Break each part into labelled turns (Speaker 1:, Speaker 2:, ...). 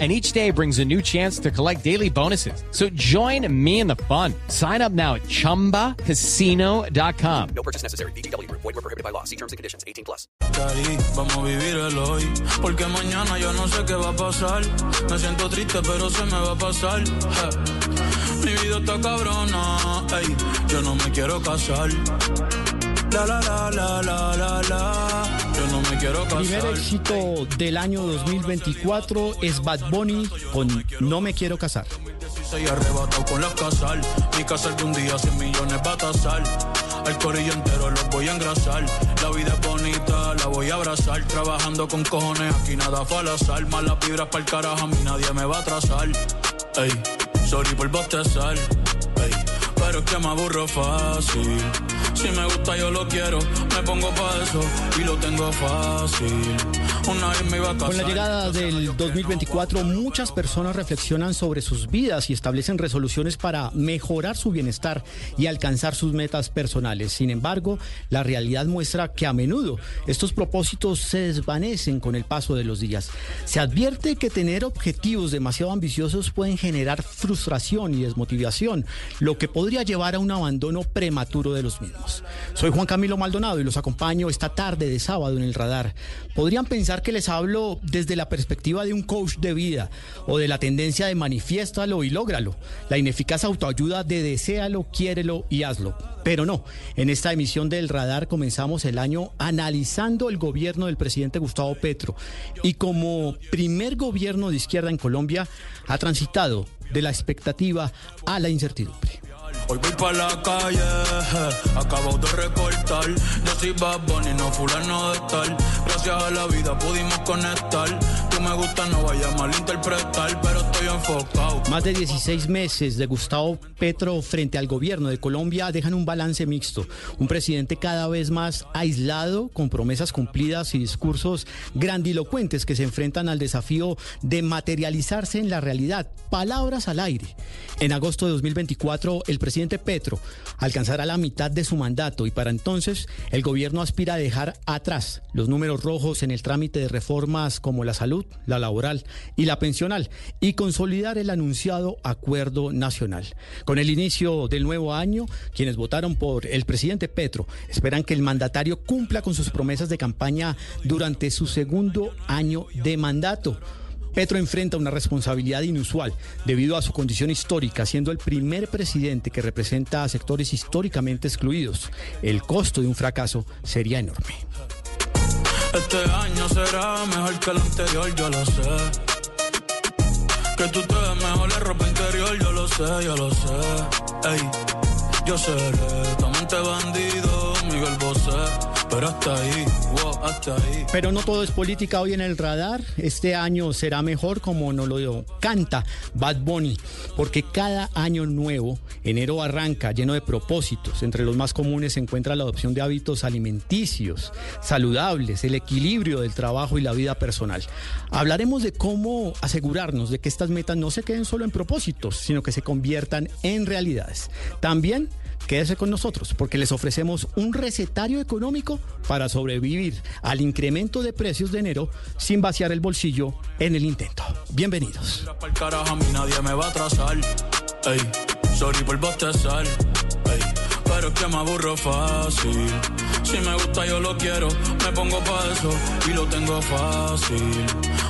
Speaker 1: and each day brings a new chance to collect daily bonuses. So join me in the fun. Sign up now at ChumbaCasino.com.
Speaker 2: No purchase necessary. BGW. Void were prohibited by law. See terms and conditions. 18 plus.
Speaker 3: Vamos a vivir el hoy. Porque mañana yo no sé qué va a pasar. Me siento triste, pero se me va a pasar. Mi vida está cabrona. Yo no me quiero casar. La la la la la la la. Yo no me quiero casar.
Speaker 4: Primer éxito del año 2024 es Bad Bunny con No me quiero casar.
Speaker 3: Soy arrebatado con las casal. Mi casa un día 100 millones va a tasar. El corillo entero los voy a engrasar. La vida es bonita, la voy a abrazar. Trabajando con cojones, aquí nada fue al azar. Malas vibras para el carajo, a mí nadie me va a atrasar. Ey, sorry por bostezar. Pero es que me aburro fácil. Si me gusta yo lo quiero, me pongo pa' eso y lo tengo fácil. Una vez me iba a casar.
Speaker 4: Con la llegada del 2024, muchas personas reflexionan sobre sus vidas y establecen resoluciones para mejorar su bienestar y alcanzar sus metas personales. Sin embargo, la realidad muestra que a menudo estos propósitos se desvanecen con el paso de los días. Se advierte que tener objetivos demasiado ambiciosos pueden generar frustración y desmotivación, lo que podría llevar a un abandono prematuro de los mismos. Soy Juan Camilo Maldonado y los acompaño esta tarde de sábado en el radar. Podrían pensar que les hablo desde la perspectiva de un coach de vida o de la tendencia de manifiéstalo y lógralo, la ineficaz autoayuda de deséalo, quiérelo y hazlo. Pero no, en esta emisión del radar comenzamos el año analizando el gobierno del presidente Gustavo Petro y como primer gobierno de izquierda en Colombia ha transitado de la expectativa a la incertidumbre.
Speaker 3: Hoy voy pa' la calle, acabo de recortar. Yo soy Bad Bunny, no fulano de tal. Gracias a la vida pudimos conectar. Tú me gusta, no vaya a malinterpretar, pero estoy enfocado.
Speaker 4: Más de 16 meses de Gustavo Petro frente al gobierno de Colombia dejan un balance mixto. Un presidente cada vez más aislado, con promesas cumplidas y discursos grandilocuentes que se enfrentan al desafío de materializarse en la realidad. Palabras al aire. En agosto de 2024, el presidente Petro alcanzará la mitad de su mandato y para entonces el gobierno aspira a dejar atrás los números rojos en el trámite de reformas como la salud, la laboral y la pensional y consolidar el anunciado acuerdo nacional. Con el inicio del nuevo año, quienes votaron por el presidente Petro esperan que el mandatario cumpla con sus promesas de campaña durante su segundo año de mandato. Petro enfrenta una responsabilidad inusual debido a su condición histórica, siendo el primer presidente que representa a sectores históricamente excluidos. El costo de un fracaso sería enorme.
Speaker 3: Este año será mejor que el anterior, yo lo sé. Que tú te mejor en ropa interior, yo lo sé, yo lo sé. Ey, yo seré tu amante Pero
Speaker 4: no todo es política hoy en el radar. Este año será mejor como nos lo canta Bad Bunny, porque cada año nuevo, enero arranca lleno de propósitos. Entre los más comunes se encuentra la adopción de hábitos alimenticios, saludables, el equilibrio del trabajo y la vida personal. Hablaremos de cómo asegurarnos de que estas metas no se queden solo en propósitos, sino que se conviertan en realidades. También Quédese con nosotros porque les ofrecemos un recetario económico para sobrevivir al incremento de precios de enero sin vaciar el bolsillo en el intento. Bienvenidos.
Speaker 3: Pero es que me aburro fácil. Si me gusta, yo lo quiero. Me pongo pa' eso y lo tengo fácil.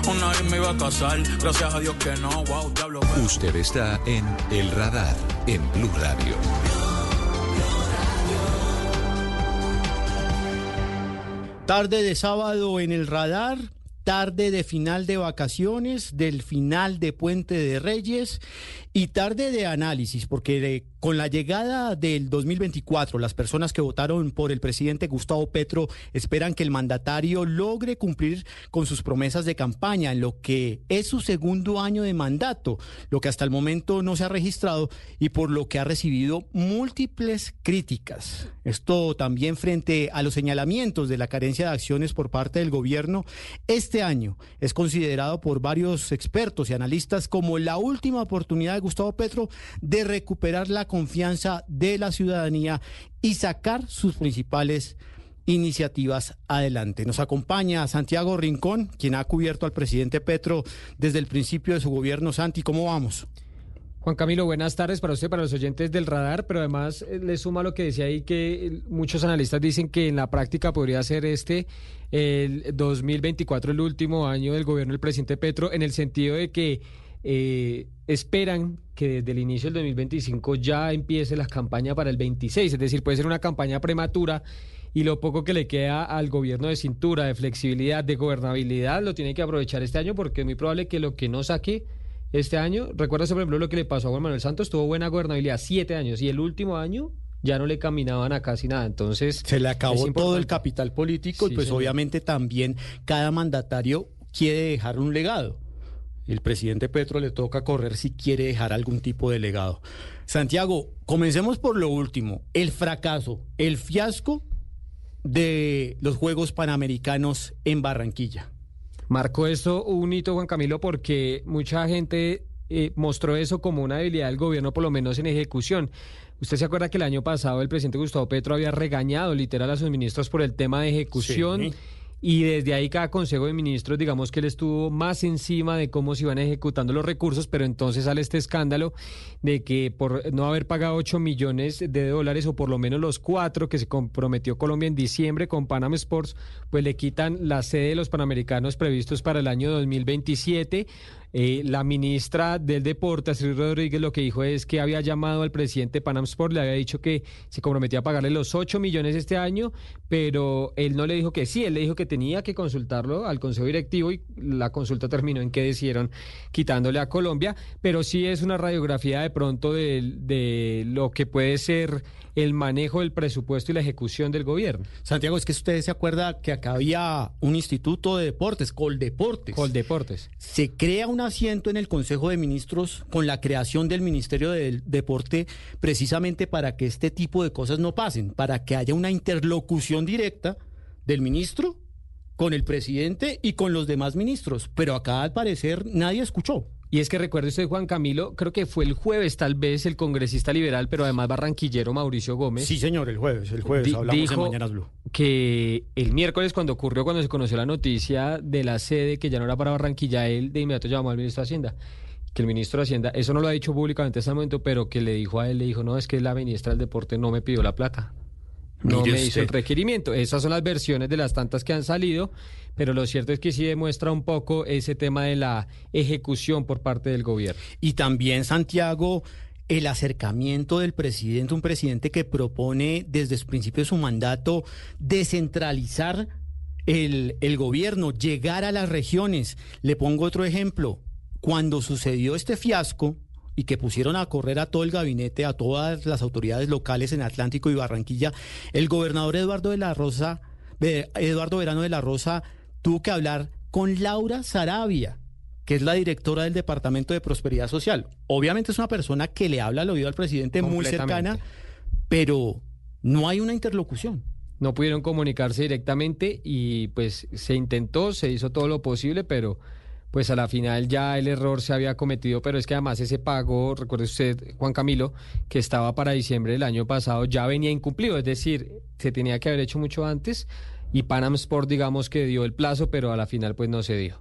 Speaker 3: Una vez me iba a casar, gracias a Dios que no. Wow, diablo.
Speaker 5: Usted está en El Radar, en Blue Radio.
Speaker 4: Tarde de sábado en el radar, tarde de final de vacaciones, del final de Puente de Reyes y tarde de análisis, porque con la llegada del 2024, las personas que votaron por el presidente Gustavo Petro esperan que el mandatario logre cumplir con sus promesas de campaña en lo que es su segundo año de mandato, lo que hasta el momento no se ha registrado y por lo que ha recibido múltiples críticas. Esto también frente a los señalamientos de la carencia de acciones por parte del gobierno, este año es considerado por varios expertos y analistas como la última oportunidad de Gustavo Petro de recuperar la confianza de la ciudadanía y sacar sus principales iniciativas adelante. Nos acompaña Santiago Rincón, quien ha cubierto al presidente Petro desde el principio de su gobierno. Santi, ¿cómo vamos?
Speaker 6: Juan Camilo, buenas tardes para usted, para los oyentes del radar, pero además eh, le suma lo que decía ahí que eh, muchos analistas dicen que en la práctica podría ser este el 2024 el último año del gobierno del presidente Petro, en el sentido de que eh, esperan que desde el inicio del 2025 ya empiece la campaña para el 26, es decir, puede ser una campaña prematura y lo poco que le queda al gobierno de cintura, de flexibilidad, de gobernabilidad, lo tiene que aprovechar este año porque es muy probable que lo que no saque este año, recuerda por ejemplo lo que le pasó a Juan Manuel Santos, tuvo buena gobernabilidad siete años y el último año ya no le caminaban a casi nada. Entonces
Speaker 4: se le acabó todo el capital político y pues obviamente también cada mandatario quiere dejar un legado. El presidente Petro le toca correr si quiere dejar algún tipo de legado. Santiago, comencemos por lo último, el fracaso, el fiasco de los Juegos Panamericanos en Barranquilla.
Speaker 6: Marcó eso un hito, Juan Camilo, porque mucha gente eh, mostró eso como una debilidad del gobierno, por lo menos en ejecución. Usted se acuerda que el año pasado el presidente Gustavo Petro había regañado literal a sus ministros por el tema de ejecución. Y desde ahí cada Consejo de Ministros, digamos que él estuvo más encima de cómo se iban ejecutando los recursos, pero entonces sale este escándalo de que por no haber pagado 8 millones de dólares o por lo menos los cuatro que se comprometió Colombia en diciembre con Panam Sports, pues le quitan la sede de los Panamericanos previstos para el año 2027. Eh, la ministra del Deporte, Astrid Rodríguez, lo que dijo es que había llamado al presidente Panam Sport, le había dicho que se comprometía a pagarle los 8 millones este año, pero él no le dijo que sí, él le dijo que tenía que consultarlo al Consejo Directivo y la consulta terminó en que decidieron quitándole a Colombia, pero sí es una radiografía de pronto de, de lo que puede ser el manejo del presupuesto y la ejecución del gobierno.
Speaker 4: Santiago, es que usted se acuerda que acá había un instituto de deportes, Coldeportes.
Speaker 6: Coldeportes.
Speaker 4: Se crea un asiento en el Consejo de Ministros con la creación del Ministerio del Deporte precisamente para que este tipo de cosas no pasen, para que haya una interlocución directa del ministro con el presidente y con los demás ministros. Pero acá al parecer nadie escuchó.
Speaker 6: Y es que recuerde usted, Juan Camilo, creo que fue el jueves tal vez el congresista liberal, pero además barranquillero Mauricio Gómez.
Speaker 4: Sí, señor, el jueves, el jueves, hablamos en Mañanas Blue.
Speaker 6: Que el miércoles cuando ocurrió, cuando se conoció la noticia de la sede que ya no era para Barranquilla, él de inmediato llamó al ministro de Hacienda. Que el ministro de Hacienda, eso no lo ha dicho públicamente hasta el momento, pero que le dijo a él, le dijo, no, es que la ministra del Deporte no me pidió la plata no me hizo el requerimiento. Esas son las versiones de las tantas que han salido, pero lo cierto es que sí demuestra un poco ese tema de la ejecución por parte del gobierno.
Speaker 4: Y también, Santiago, el acercamiento del presidente, un presidente que propone desde el principio de su mandato descentralizar el, el gobierno, llegar a las regiones. Le pongo otro ejemplo. Cuando sucedió este fiasco, y que pusieron a correr a todo el gabinete, a todas las autoridades locales en Atlántico y Barranquilla, el gobernador Eduardo de la Rosa, Eduardo Verano de la Rosa, tuvo que hablar con Laura Sarabia, que es la directora del Departamento de Prosperidad Social. Obviamente es una persona que le habla al oído al presidente muy cercana, pero no hay una interlocución.
Speaker 6: No pudieron comunicarse directamente y pues se intentó, se hizo todo lo posible, pero pues a la final ya el error se había cometido, pero es que además ese pago, recuerde usted, Juan Camilo, que estaba para diciembre del año pasado, ya venía incumplido, es decir, se tenía que haber hecho mucho antes y Panam Sport digamos que dio el plazo, pero a la final pues no se dio.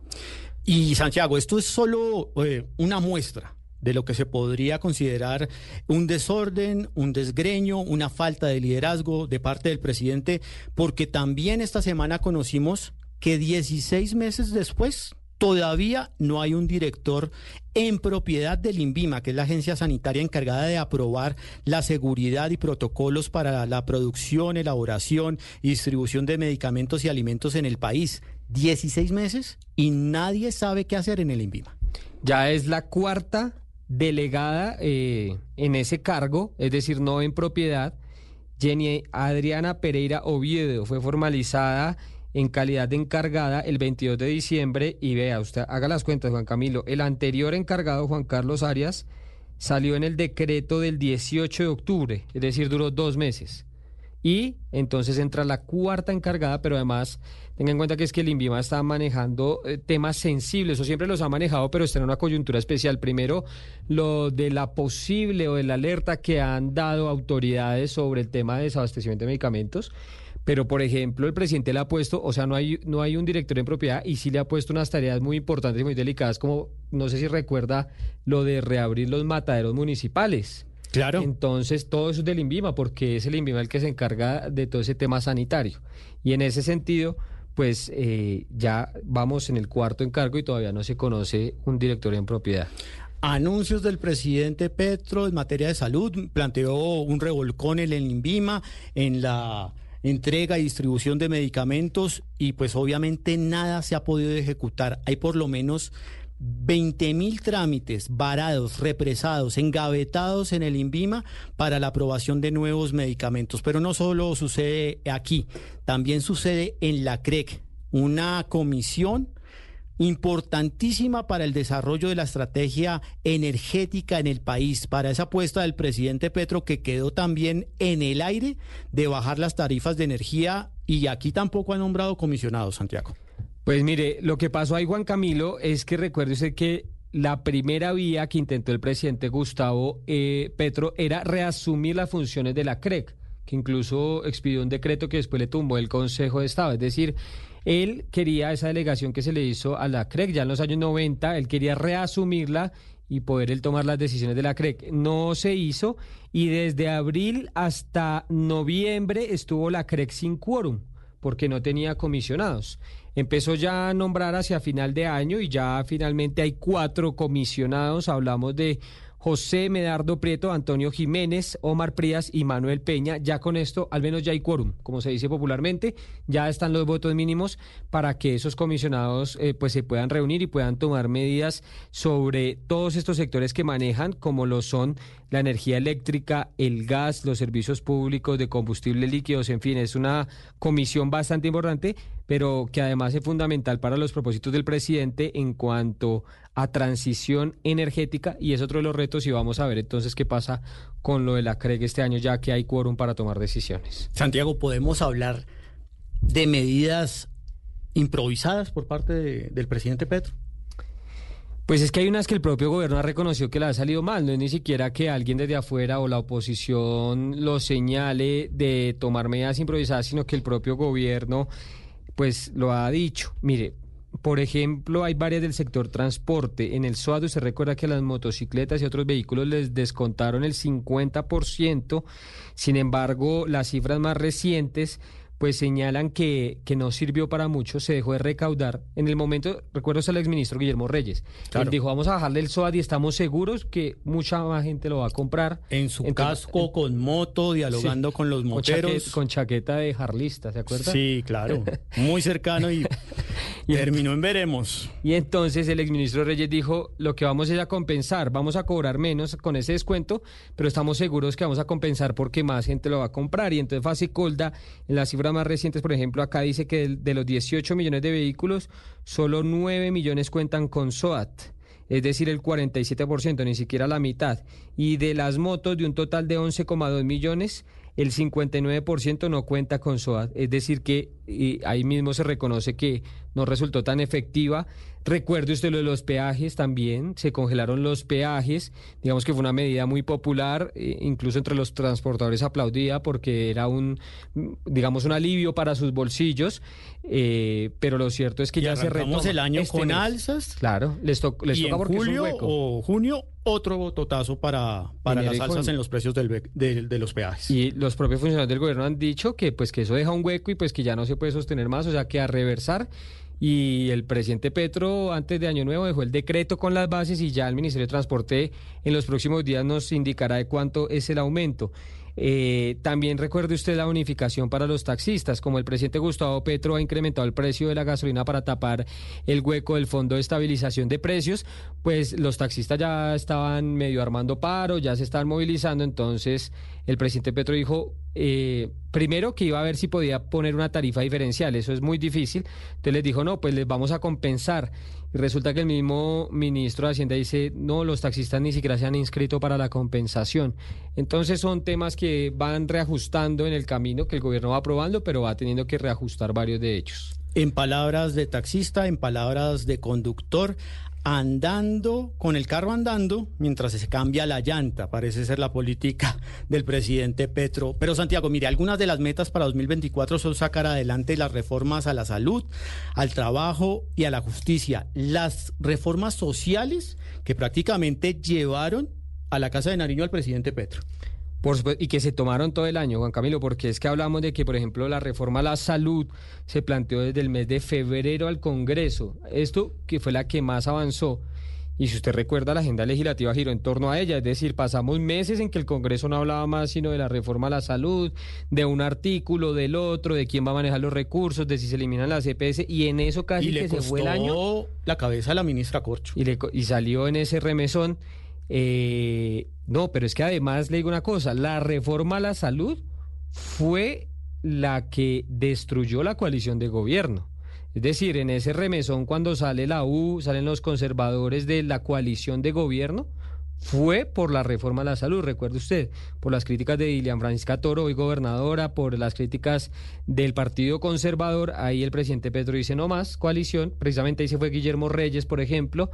Speaker 4: Y Santiago, esto es solo eh, una muestra de lo que se podría considerar un desorden, un desgreño, una falta de liderazgo de parte del presidente, porque también esta semana conocimos que 16 meses después Todavía no hay un director en propiedad del INVIMA, que es la agencia sanitaria encargada de aprobar la seguridad y protocolos para la producción, elaboración y distribución de medicamentos y alimentos en el país. 16 meses y nadie sabe qué hacer en el INVIMA.
Speaker 6: Ya es la cuarta delegada eh, en ese cargo, es decir, no en propiedad, Jenny Adriana Pereira Oviedo fue formalizada en calidad de encargada el 22 de diciembre y vea, usted haga las cuentas, Juan Camilo, el anterior encargado, Juan Carlos Arias, salió en el decreto del 18 de octubre, es decir, duró dos meses. Y entonces entra la cuarta encargada, pero además tenga en cuenta que es que el INVIMA está manejando eh, temas sensibles, o siempre los ha manejado, pero está en una coyuntura especial. Primero, lo de la posible o de la alerta que han dado autoridades sobre el tema de desabastecimiento de medicamentos. Pero, por ejemplo, el presidente le ha puesto, o sea, no hay, no hay un director en propiedad y sí le ha puesto unas tareas muy importantes y muy delicadas, como no sé si recuerda lo de reabrir los mataderos municipales.
Speaker 4: Claro.
Speaker 6: Entonces, todo eso es del INVIMA, porque es el INVIMA el que se encarga de todo ese tema sanitario. Y en ese sentido, pues eh, ya vamos en el cuarto encargo y todavía no se conoce un director en propiedad.
Speaker 4: Anuncios del presidente Petro en materia de salud. Planteó un revolcón en el INVIMA, en la entrega y distribución de medicamentos y pues obviamente nada se ha podido ejecutar. Hay por lo menos 20 mil trámites varados, represados, engavetados en el INVIMA para la aprobación de nuevos medicamentos. Pero no solo sucede aquí, también sucede en la CREC, una comisión importantísima para el desarrollo de la estrategia energética en el país, para esa apuesta del presidente Petro que quedó también en el aire de bajar las tarifas de energía y aquí tampoco ha nombrado comisionados, Santiago.
Speaker 6: Pues mire, lo que pasó ahí, Juan Camilo, es que recuerde usted que la primera vía que intentó el presidente Gustavo eh, Petro era reasumir las funciones de la CREC, que incluso expidió un decreto que después le tumbó el Consejo de Estado. Es decir, él quería esa delegación que se le hizo a la CREC ya en los años 90, él quería reasumirla y poder él tomar las decisiones de la CREC. No se hizo y desde abril hasta noviembre estuvo la CREC sin quórum porque no tenía comisionados. Empezó ya a nombrar hacia final de año y ya finalmente hay cuatro comisionados. Hablamos de José Medardo Prieto, Antonio Jiménez, Omar Prías y Manuel Peña. Ya con esto, al menos ya hay quórum, como se dice popularmente, ya están los votos mínimos para que esos comisionados eh, pues se puedan reunir y puedan tomar medidas sobre todos estos sectores que manejan, como lo son la energía eléctrica, el gas, los servicios públicos de combustibles líquidos, en fin, es una comisión bastante importante, pero que además es fundamental para los propósitos del presidente en cuanto a transición energética y es otro de los retos y vamos a ver entonces qué pasa con lo de la CREG este año ya que hay quórum para tomar decisiones.
Speaker 4: Santiago, ¿podemos hablar de medidas improvisadas por parte de- del presidente Petro?
Speaker 6: Pues es que hay unas que el propio gobierno ha reconocido que le ha salido mal, no es ni siquiera que alguien desde afuera o la oposición lo señale de tomar medidas improvisadas, sino que el propio gobierno pues lo ha dicho. Mire, por ejemplo, hay varias del sector transporte. En el SOAD se recuerda que las motocicletas y otros vehículos les descontaron el 50%. Sin embargo, las cifras más recientes pues señalan que, que no sirvió para mucho, se dejó de recaudar. En el momento, recuerdo al exministro Guillermo Reyes,
Speaker 4: Claro.
Speaker 6: él dijo, vamos a bajarle el SOAD y estamos seguros que mucha más gente lo va a comprar.
Speaker 4: En su
Speaker 6: Entonces,
Speaker 4: casco, con moto, dialogando con los
Speaker 6: con,
Speaker 4: moteros.
Speaker 6: chaqueta, con chaqueta de jarlista, ¿se acuerda?
Speaker 4: Sí, claro. Muy cercano y,
Speaker 6: Y-
Speaker 4: terminó en veremos.
Speaker 6: Y entonces el exministro Reyes dijo, lo que vamos es a compensar, vamos a cobrar menos con ese descuento, pero estamos seguros que vamos a compensar porque más gente lo va a comprar. Y entonces Facicolda, en las más recientes, por ejemplo, acá dice que de, los 18 millones de vehículos, solo 9 millones cuentan con SOAT. Es decir, el 47%, ni siquiera la mitad. Y de las motos, de un total de 11,2 millones, el 59% no cuenta con SOAT. Es decir, que ahí mismo se reconoce que no resultó tan efectiva. Recuerde usted lo de los peajes también, se congelaron los peajes, digamos que fue una medida muy popular, eh, incluso entre los transportadores aplaudida porque era un, digamos, un alivio para sus bolsillos, eh, pero lo cierto es que
Speaker 4: Y
Speaker 6: ya se retoma
Speaker 4: el año
Speaker 6: este
Speaker 4: con
Speaker 6: mes.
Speaker 4: alzas.
Speaker 6: Claro, les, to- les
Speaker 4: y
Speaker 6: toca
Speaker 4: en
Speaker 6: porque es un
Speaker 4: julio
Speaker 6: hueco.
Speaker 4: o junio, otro bototazo para, para las alzas en los precios del de, de los peajes.
Speaker 6: Y los propios funcionarios del gobierno han dicho que pues que eso deja un hueco y pues que ya no se puede sostener más, o sea que a reversar. Y el presidente Petro antes de Año Nuevo dejó el decreto con las bases y ya el Ministerio de Transporte en los próximos días nos indicará de cuánto es el aumento. Eh, también recuerde usted la unificación para los taxistas, como el presidente Gustavo Petro ha incrementado el precio de la gasolina para tapar el hueco del Fondo de Estabilización de Precios, pues los taxistas ya estaban medio armando paro, ya se están movilizando, entonces el presidente Petro dijo, eh, primero que iba a ver si podía poner una tarifa diferencial, eso es muy difícil, entonces les dijo, no, pues les vamos a compensar. Resulta que el mismo ministro de Hacienda dice, no, los taxistas ni siquiera se han inscrito para la compensación. Entonces son temas que van reajustando en el camino que el gobierno va aprobando, pero va teniendo que reajustar varios de ellos.
Speaker 4: En palabras de taxista, en palabras de conductor, andando, con el carro andando, mientras se cambia la llanta, parece ser la política del presidente Petro. Pero Santiago, mire, algunas de las metas para 2024 son sacar adelante las reformas a la salud, al trabajo y a la justicia. Las reformas sociales que prácticamente llevaron a la Casa de Nariño al presidente Petro.
Speaker 6: Por supuesto, y que se tomaron todo el año, Juan Camilo, porque es que hablamos de que, por ejemplo, la reforma a la salud se planteó desde el mes de febrero al Congreso. Esto que fue la que más avanzó. Y si usted recuerda, la agenda legislativa giró en torno a ella, es decir, pasamos meses en que el Congreso no hablaba más sino de la reforma a la salud, de un artículo, del otro, de quién va a manejar los recursos, de si se eliminan las EPS, y en eso casi
Speaker 4: y
Speaker 6: que
Speaker 4: le
Speaker 6: se fue el año.
Speaker 4: costó la cabeza a la ministra Corcho.
Speaker 6: Y, le y salió en ese remesón. eh, no, pero es que además le digo una cosa, la reforma a la salud fue la que destruyó la coalición de gobierno. Es decir, en ese remesón cuando sale la U, salen los conservadores de la coalición de gobierno, fue por la reforma a la salud, recuerde usted, por las críticas de Dilian Francisca Toro, hoy gobernadora, por las críticas del Partido Conservador, ahí el presidente Petro dice no más, coalición, precisamente ahí se fue Guillermo Reyes, por ejemplo,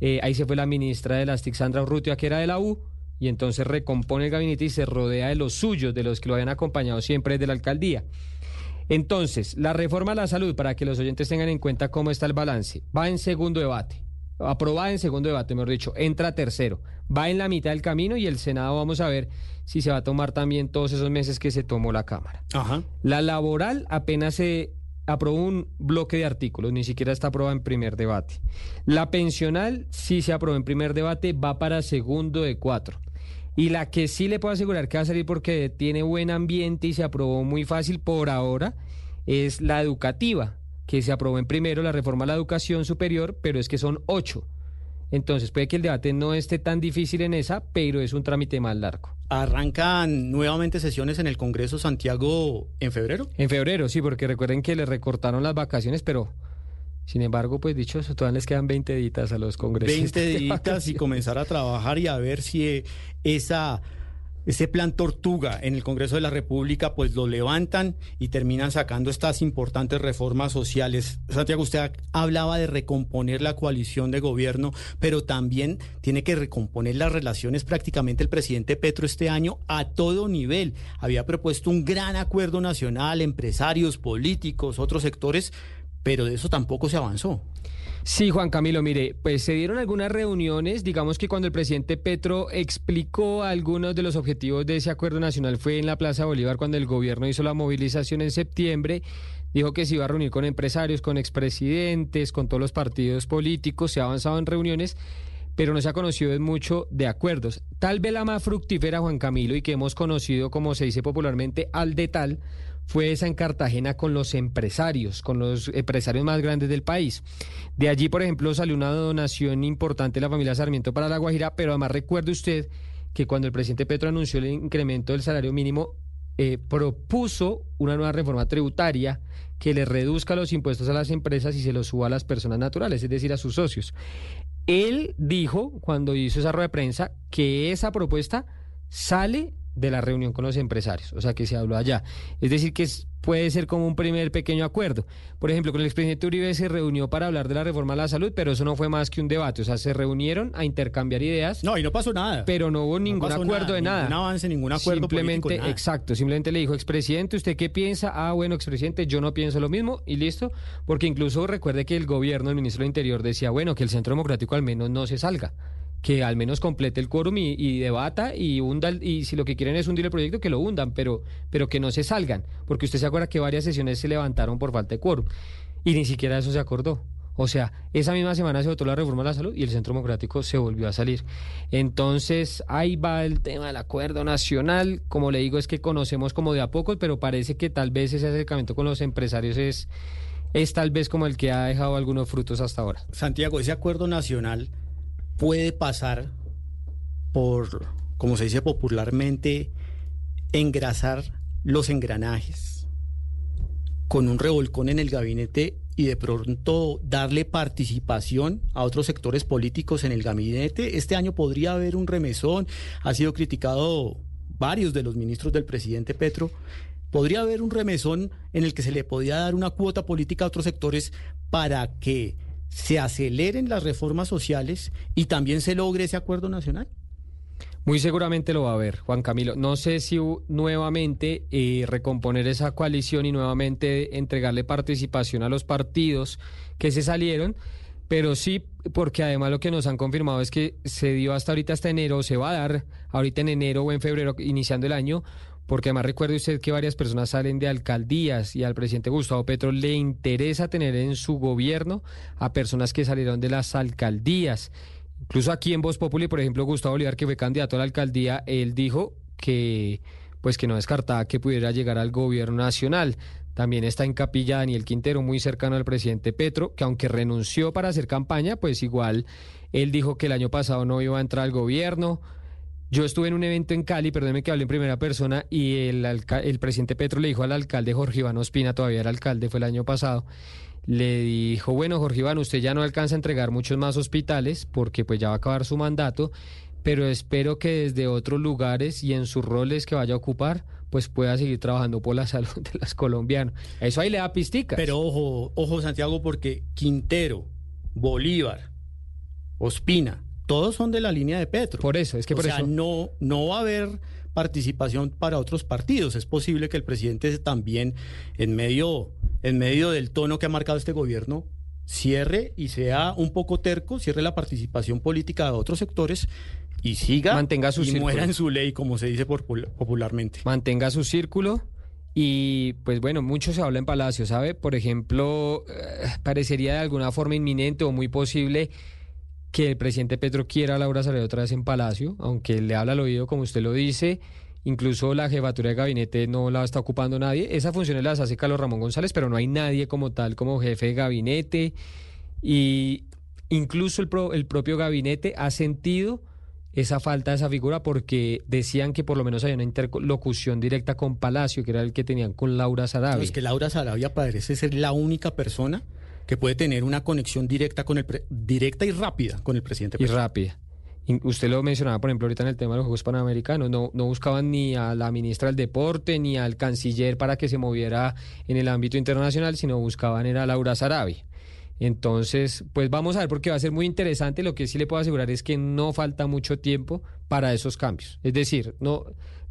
Speaker 6: eh, ahí se fue la ministra de las TIC, Sandra Urrutia, que era de la U, y entonces recompone el gabinete y se rodea de los suyos, de los que lo habían acompañado siempre de la alcaldía. Entonces, la reforma a la salud, para que los oyentes tengan en cuenta cómo está el balance, va en segundo debate. Aprobada en segundo debate, mejor dicho, entra tercero. Va en la mitad del camino y el Senado vamos a ver si se va a tomar también todos esos meses que se tomó la Cámara.
Speaker 4: Ajá.
Speaker 6: La laboral apenas se aprobó un bloque de artículos, ni siquiera está aprobada en primer debate. La pensional sí se aprobó en primer debate, va para segundo de cuatro. Y la que sí le puedo asegurar que va a salir porque tiene buen ambiente y se aprobó muy fácil por ahora es la educativa, que se aprobó en primero la reforma a la educación superior, pero es que son ocho. Entonces puede que el debate no esté tan difícil en esa, pero es un trámite más largo.
Speaker 4: Arrancan nuevamente sesiones en el Congreso Santiago en febrero.
Speaker 6: En febrero, sí, porque recuerden que le recortaron las vacaciones, pero sin embargo, pues dicho eso, todavía les quedan 20 ditas a los congresistas.
Speaker 4: 20
Speaker 6: de
Speaker 4: días y comenzar a trabajar y a ver si eh, esa ese plan tortuga en el Congreso de la República pues lo levantan y terminan sacando estas importantes reformas sociales. Santiago, usted hablaba de recomponer la coalición de gobierno, pero también tiene que recomponer las relaciones prácticamente el presidente Petro este año a todo nivel. Había propuesto un gran acuerdo nacional, empresarios, políticos, otros sectores, pero de eso tampoco se avanzó.
Speaker 6: Sí, Juan Camilo, mire, pues se dieron algunas reuniones, digamos que cuando el presidente Petro explicó algunos de los objetivos de ese acuerdo nacional fue en la Plaza Bolívar cuando el gobierno hizo la movilización en septiembre, dijo que se iba a reunir con empresarios, con expresidentes, con todos los partidos políticos, se ha avanzado en reuniones, pero no se ha conocido mucho de acuerdos. Tal vez la más fructífera, Juan Camilo, y que hemos conocido, como se dice popularmente, al de tal, fue esa en Cartagena con los empresarios, con los empresarios más grandes del país. De allí, por ejemplo, salió una donación importante de la familia Sarmiento para La Guajira, pero además recuerde usted que cuando el presidente Petro anunció el incremento del salario mínimo, eh, propuso una nueva reforma tributaria que le reduzca los impuestos a las empresas y se los suba a las personas naturales, es decir, a sus socios. Él dijo, cuando hizo esa rueda de prensa, que esa propuesta sale de la reunión con los empresarios, o sea que se habló allá. Es decir, que puede ser como un primer pequeño acuerdo. Por ejemplo, con el expresidente Uribe se reunió para hablar de la reforma a la salud, pero eso no fue más que un debate, o sea, se reunieron a intercambiar ideas,
Speaker 4: No, y no pasó nada.
Speaker 6: pero no hubo ningún acuerdo de nada.
Speaker 4: Ningún avance, ningún acuerdo
Speaker 6: Simplemente,
Speaker 4: político, nada.
Speaker 6: exacto, simplemente le dijo, expresidente, ¿usted qué piensa? Ah, bueno, expresidente, yo no pienso lo mismo y listo, porque incluso recuerde que el gobierno, el ministro del Interior decía, bueno, que el Centro Democrático al menos no se salga, que al menos complete el quórum y, debata y hunda, y si lo que quieren es hundir el proyecto, que lo hundan, pero, pero que no se salgan, porque usted se acuerda que varias sesiones se levantaron por falta de quórum y ni siquiera eso se acordó. O sea, esa misma semana se votó la reforma a la salud y el Centro Democrático se volvió a salir. Entonces, ahí va el tema del acuerdo nacional. Como le digo, es que conocemos como de a poco, pero parece que tal vez ese acercamiento con los empresarios es, es tal vez como el que ha dejado algunos frutos hasta ahora.
Speaker 4: Santiago, ese acuerdo nacional puede pasar por, como se dice popularmente, engrasar los engranajes con un revolcón en el gabinete y de pronto darle participación a otros sectores políticos en el gabinete. Este año podría haber un remesón, ha sido criticado varios de los ministros del presidente Petro. Podría haber un remesón en el que se le podía dar una cuota política a otros sectores para que se aceleren las reformas sociales y también se logre ese acuerdo nacional.
Speaker 6: Muy seguramente lo va a haber, Juan Camilo. No sé si nuevamente eh, recomponer esa coalición y nuevamente entregarle participación a los partidos que se salieron, pero sí, porque además lo que nos han confirmado es que se dio hasta ahorita, hasta enero, se va a dar ahorita en enero o en febrero, iniciando el año, porque además recuerde usted que varias personas salen de alcaldías y al presidente Gustavo Petro le interesa tener en su gobierno a personas que salieron de las alcaldías. Incluso aquí en Voz Populi, por ejemplo, Gustavo Bolívar, que fue candidato a la alcaldía, él dijo que pues que no descartaba que pudiera llegar al gobierno nacional. También está en capilla Daniel Quintero, muy cercano al presidente Petro, que aunque renunció para hacer campaña, pues igual él dijo que el año pasado no iba a entrar al gobierno. Yo estuve en un evento en Cali, perdóneme que hable en primera persona, y el, el presidente Petro le dijo al alcalde Jorge Iván Ospina, todavía era alcalde, fue el año pasado, le dijo, bueno, Jorge Iván, usted ya no alcanza a entregar muchos más hospitales porque pues ya va a acabar su mandato, pero espero que desde otros lugares y en sus roles que vaya a ocupar, pues pueda seguir trabajando por la salud de los colombianos. Eso ahí le da pisticas.
Speaker 4: Pero ojo, ojo Santiago, porque Quintero, Bolívar, Ospina, todos son de la línea de Petro.
Speaker 6: Por eso, es que
Speaker 4: o
Speaker 6: por
Speaker 4: sea,
Speaker 6: eso...
Speaker 4: no, no va a haber participación para otros partidos. Es posible que el presidente también, en medio, en medio del tono que ha marcado este gobierno, cierre y sea un poco terco, cierre la participación política de otros sectores y siga
Speaker 6: Mantenga su
Speaker 4: y
Speaker 6: círculo.
Speaker 4: muera en su ley, como se dice popularmente.
Speaker 6: mantenga su círculo y pues bueno, mucho se habla en Palacio, ¿sabe? Por ejemplo, eh, parecería de alguna forma inminente o muy posible que el presidente Petro quiera a Laura Sarabia otra vez en Palacio, aunque le habla al oído como usted lo dice, incluso la jefatura de gabinete no la está ocupando nadie, esas funciones las hace Carlos Ramón González, pero no hay nadie como tal como jefe de gabinete y incluso el, pro- el propio gabinete ha sentido esa falta de esa figura porque decían que por lo menos había una interlocución directa con Palacio, que era el que tenían con Laura Sarabia.
Speaker 4: Es que Laura Sarabia parece ser la única persona que puede tener una conexión directa con el pre- directa y rápida con el presidente.
Speaker 6: y
Speaker 4: Petro.
Speaker 6: rápida. In- Usted lo mencionaba, por ejemplo, ahorita en el tema de los Juegos Panamericanos, no, no buscaban ni a la ministra del Deporte ni al canciller para que se moviera en el ámbito internacional, sino buscaban era a Laura Sarabia. Entonces, pues vamos a ver porque va a ser muy interesante. Lo que sí le puedo asegurar es que no falta mucho tiempo para esos cambios. Es decir, no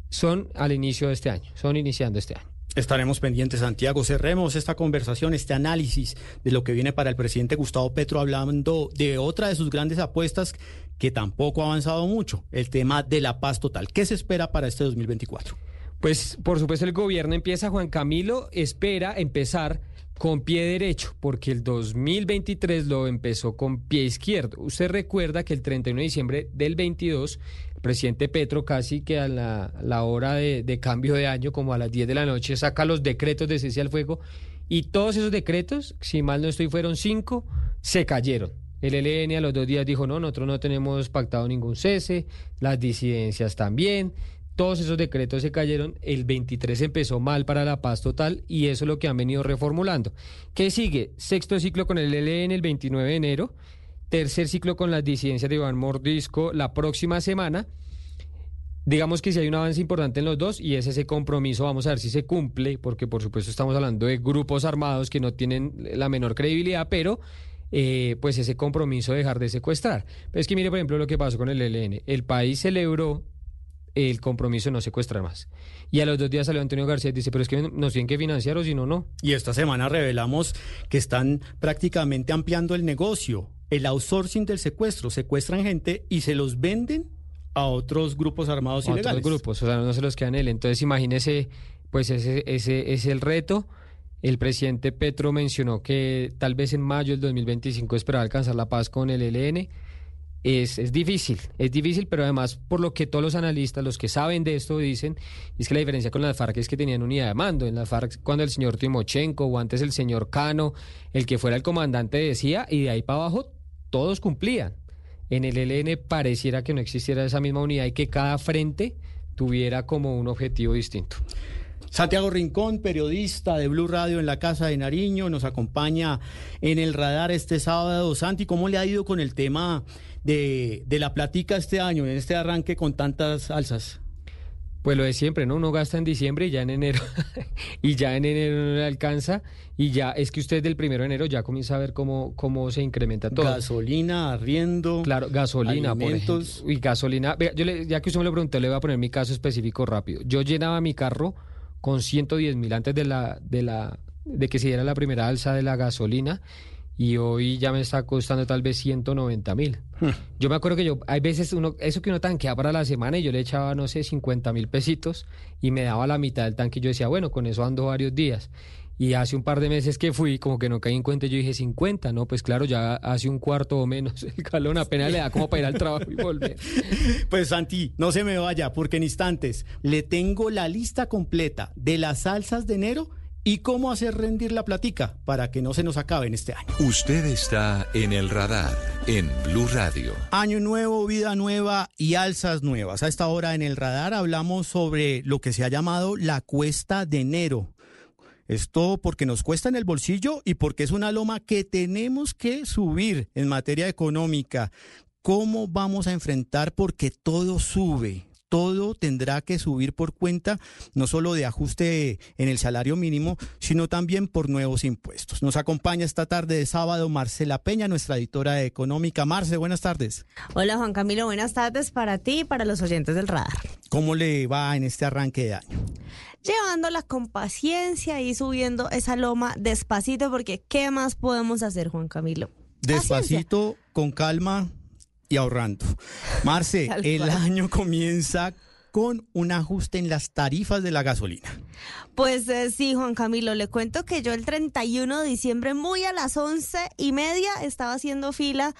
Speaker 6: son al inicio de este año, son iniciando este año.
Speaker 4: Estaremos pendientes, Santiago. Cerremos esta conversación, este análisis de lo que viene para el presidente Gustavo Petro, hablando de otra de sus grandes apuestas que tampoco ha avanzado mucho, el tema de la paz total. ¿Qué se espera para este 2024?
Speaker 6: Pues por supuesto el gobierno empieza, Juan Camilo, espera empezar con pie derecho, porque el 2023 lo empezó con pie izquierdo. Usted recuerda que el 31 de diciembre del 22, el presidente Petro casi que a la, hora de, de cambio de año, como a las 10 de la noche, saca los decretos de cese al fuego y todos esos decretos, si mal no estoy, fueron cinco, se cayeron. El ELN a los dos días dijo, no, nosotros no tenemos pactado ningún cese, las disidencias también. Todos esos decretos se cayeron, el 23 empezó mal para la paz total y eso es lo que han venido reformulando. ¿Qué sigue? Sexto ciclo con el ELN el 29 de enero, tercer ciclo con las disidencias de Iván Mordisco la próxima semana. Digamos que si hay un avance importante en los dos y es ese compromiso, vamos a ver si se cumple, porque por supuesto estamos hablando de grupos armados que no tienen la menor credibilidad, pero eh, pues ese compromiso de dejar de secuestrar. Pero es que mire, por ejemplo, lo que pasó con el ELN. El país celebró el compromiso de no secuestrar más. Y a los dos días salió Antonio García y dice, pero es que nos tienen que financiar o si no, no.
Speaker 4: Y esta semana revelamos que están prácticamente ampliando el negocio, el outsourcing del secuestro. Secuestran gente y se los venden a otros grupos armados
Speaker 6: a otros
Speaker 4: ilegales.
Speaker 6: grupos, o sea, no se los quedan él. Entonces, imagínese, pues ese, ese es el reto. El presidente Petro mencionó que tal vez en mayo del 2025 esperaba alcanzar la paz con el ELN. Es, es difícil, es difícil, pero además por lo que todos los analistas, los que saben de esto dicen, es que la diferencia con las FARC es que tenían unidad de mando. En las FARC cuando el señor Timochenko o antes el señor Cano, el que fuera el comandante decía, y de ahí para abajo todos cumplían. En el ELN pareciera que no existiera esa misma unidad y que cada frente tuviera como un objetivo distinto.
Speaker 4: Santiago Rincón, periodista de Blue Radio en la Casa de Nariño, nos acompaña en el radar este sábado. Santi, ¿cómo le ha ido con el tema de, la platica este año, en este arranque con tantas alzas?
Speaker 6: Pues lo de siempre, ¿no? Uno gasta en diciembre y ya en enero, y ya en enero no le alcanza, y ya es que usted del primero de enero ya comienza a ver cómo, cómo se incrementa todo.
Speaker 4: Gasolina, arriendo.
Speaker 6: Claro, gasolina,
Speaker 4: alimentos.
Speaker 6: por ejemplo. Y gasolina. Vea, yo le- ya que usted me lo preguntó, le voy a poner mi caso específico rápido. Yo llenaba mi carro con 110 mil antes de la, de la, de que se diera la primera alza de la gasolina. Y hoy ya me está costando tal vez 190 mil. Yo me acuerdo que yo, hay veces uno, eso que uno tanquea para la semana y yo le echaba, no sé, 50 mil pesitos y me daba la mitad del tanque y yo decía, bueno, con eso ando varios días. Y hace un par de meses que fui, como que no caí en cuenta, yo dije 50, no, pues claro, ya hace un cuarto o menos el galón apenas le da como para ir al trabajo y volver.
Speaker 4: Pues Santi, no se me vaya, porque en instantes le tengo la lista completa de las salsas de enero y cómo hacer rendir la platica para que no se nos acabe en este año.
Speaker 5: Usted está en el radar en Blue Radio.
Speaker 4: Año nuevo, vida nueva y alzas nuevas. A esta hora en el radar hablamos sobre lo que se ha llamado la cuesta de enero. Esto porque nos cuesta en el bolsillo y porque es una loma que tenemos que subir en materia económica. ¿Cómo vamos a enfrentar? Porque todo sube. Todo tendrá que subir por cuenta no solo de ajuste en el salario mínimo, sino también por nuevos impuestos. Nos acompaña esta tarde de sábado Marcela Peña, nuestra editora económica. Marce, buenas tardes.
Speaker 7: Hola Juan Camilo, buenas tardes para ti y para los oyentes del radar.
Speaker 4: ¿Cómo le va en este arranque de año?
Speaker 7: Llevándola con paciencia y subiendo esa loma despacito porque ¿qué más podemos hacer Juan Camilo? Paciencia.
Speaker 4: Despacito, con calma y ahorrando. Marce, el año comienza con un ajuste en las tarifas de la gasolina.
Speaker 7: Pues eh, sí, Juan Camilo, le cuento que yo el 31 de diciembre, muy a las once y media, estaba haciendo fila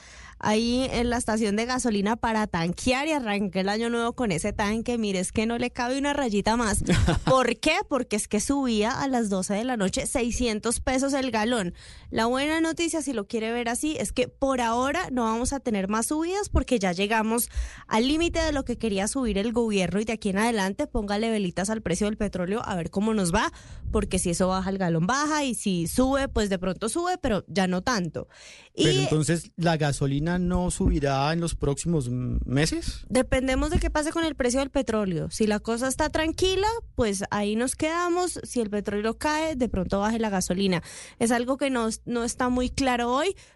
Speaker 7: ahí en la estación de gasolina para tanquear y arranqué el año nuevo con ese tanque. Mire, es que no le cabe una rayita más. ¿Por qué? Porque es que subía a las 12 de la noche 600 pesos el galón. La buena noticia, si lo quiere ver así, es que por ahora no vamos a tener más subidas porque ya llegamos al límite de lo que quería subir el gobierno y de aquí en adelante póngale velitas al precio del petróleo a ver cómo nos va, porque si eso baja el galón baja y si sube, pues de pronto sube, pero ya no tanto. Y
Speaker 4: Pero entonces, ¿la gasolina no subirá en los próximos meses?
Speaker 7: Dependemos de qué pase con el precio del petróleo. Si la cosa está tranquila, pues ahí nos quedamos. Si el petróleo cae, de pronto baje la gasolina. Es algo que no, no está muy claro hoy,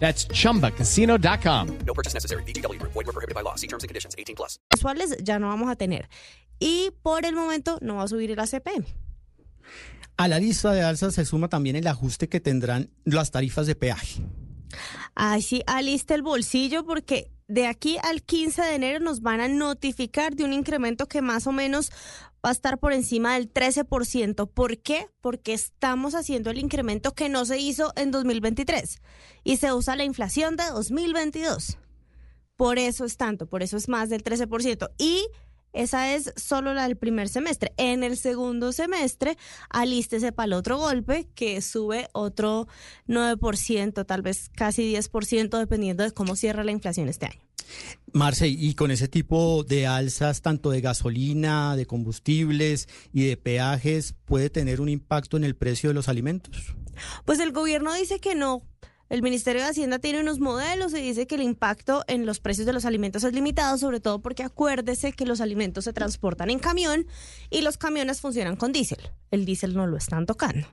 Speaker 1: That's chumbacasino.com.
Speaker 2: No purchase necessary. VGW Group. Void were prohibited by law. See terms and conditions. 18 plus.
Speaker 7: mensuales ya no vamos a tener. Y por el momento no va a subir el ACP.
Speaker 4: A la lista de alzas se suma también el ajuste que tendrán las tarifas de peaje.
Speaker 7: Ay, sí, alista el bolsillo porque de aquí al 15 de enero nos van a notificar de un incremento que más o menos va a estar por encima del 13%. ¿Por qué? Porque estamos haciendo el incremento que no se hizo en 2023 y se usa la inflación de 2022. Por eso es tanto, por eso es más del 13%. Y esa es solo la del primer semestre. En el segundo semestre, alístese para el otro golpe que sube otro 9%, tal vez casi 10%, dependiendo de cómo cierra la inflación este año.
Speaker 4: Marce, y con ese tipo de alzas, tanto de gasolina, de combustibles y de peajes, ¿puede tener un impacto en el precio de los alimentos?
Speaker 7: Pues el gobierno dice que no. El Ministerio de Hacienda tiene unos modelos y dice que el impacto en los precios de los alimentos es limitado, sobre todo porque acuérdese que los alimentos se transportan en camión y los camiones funcionan con diésel. El diésel no lo están tocando.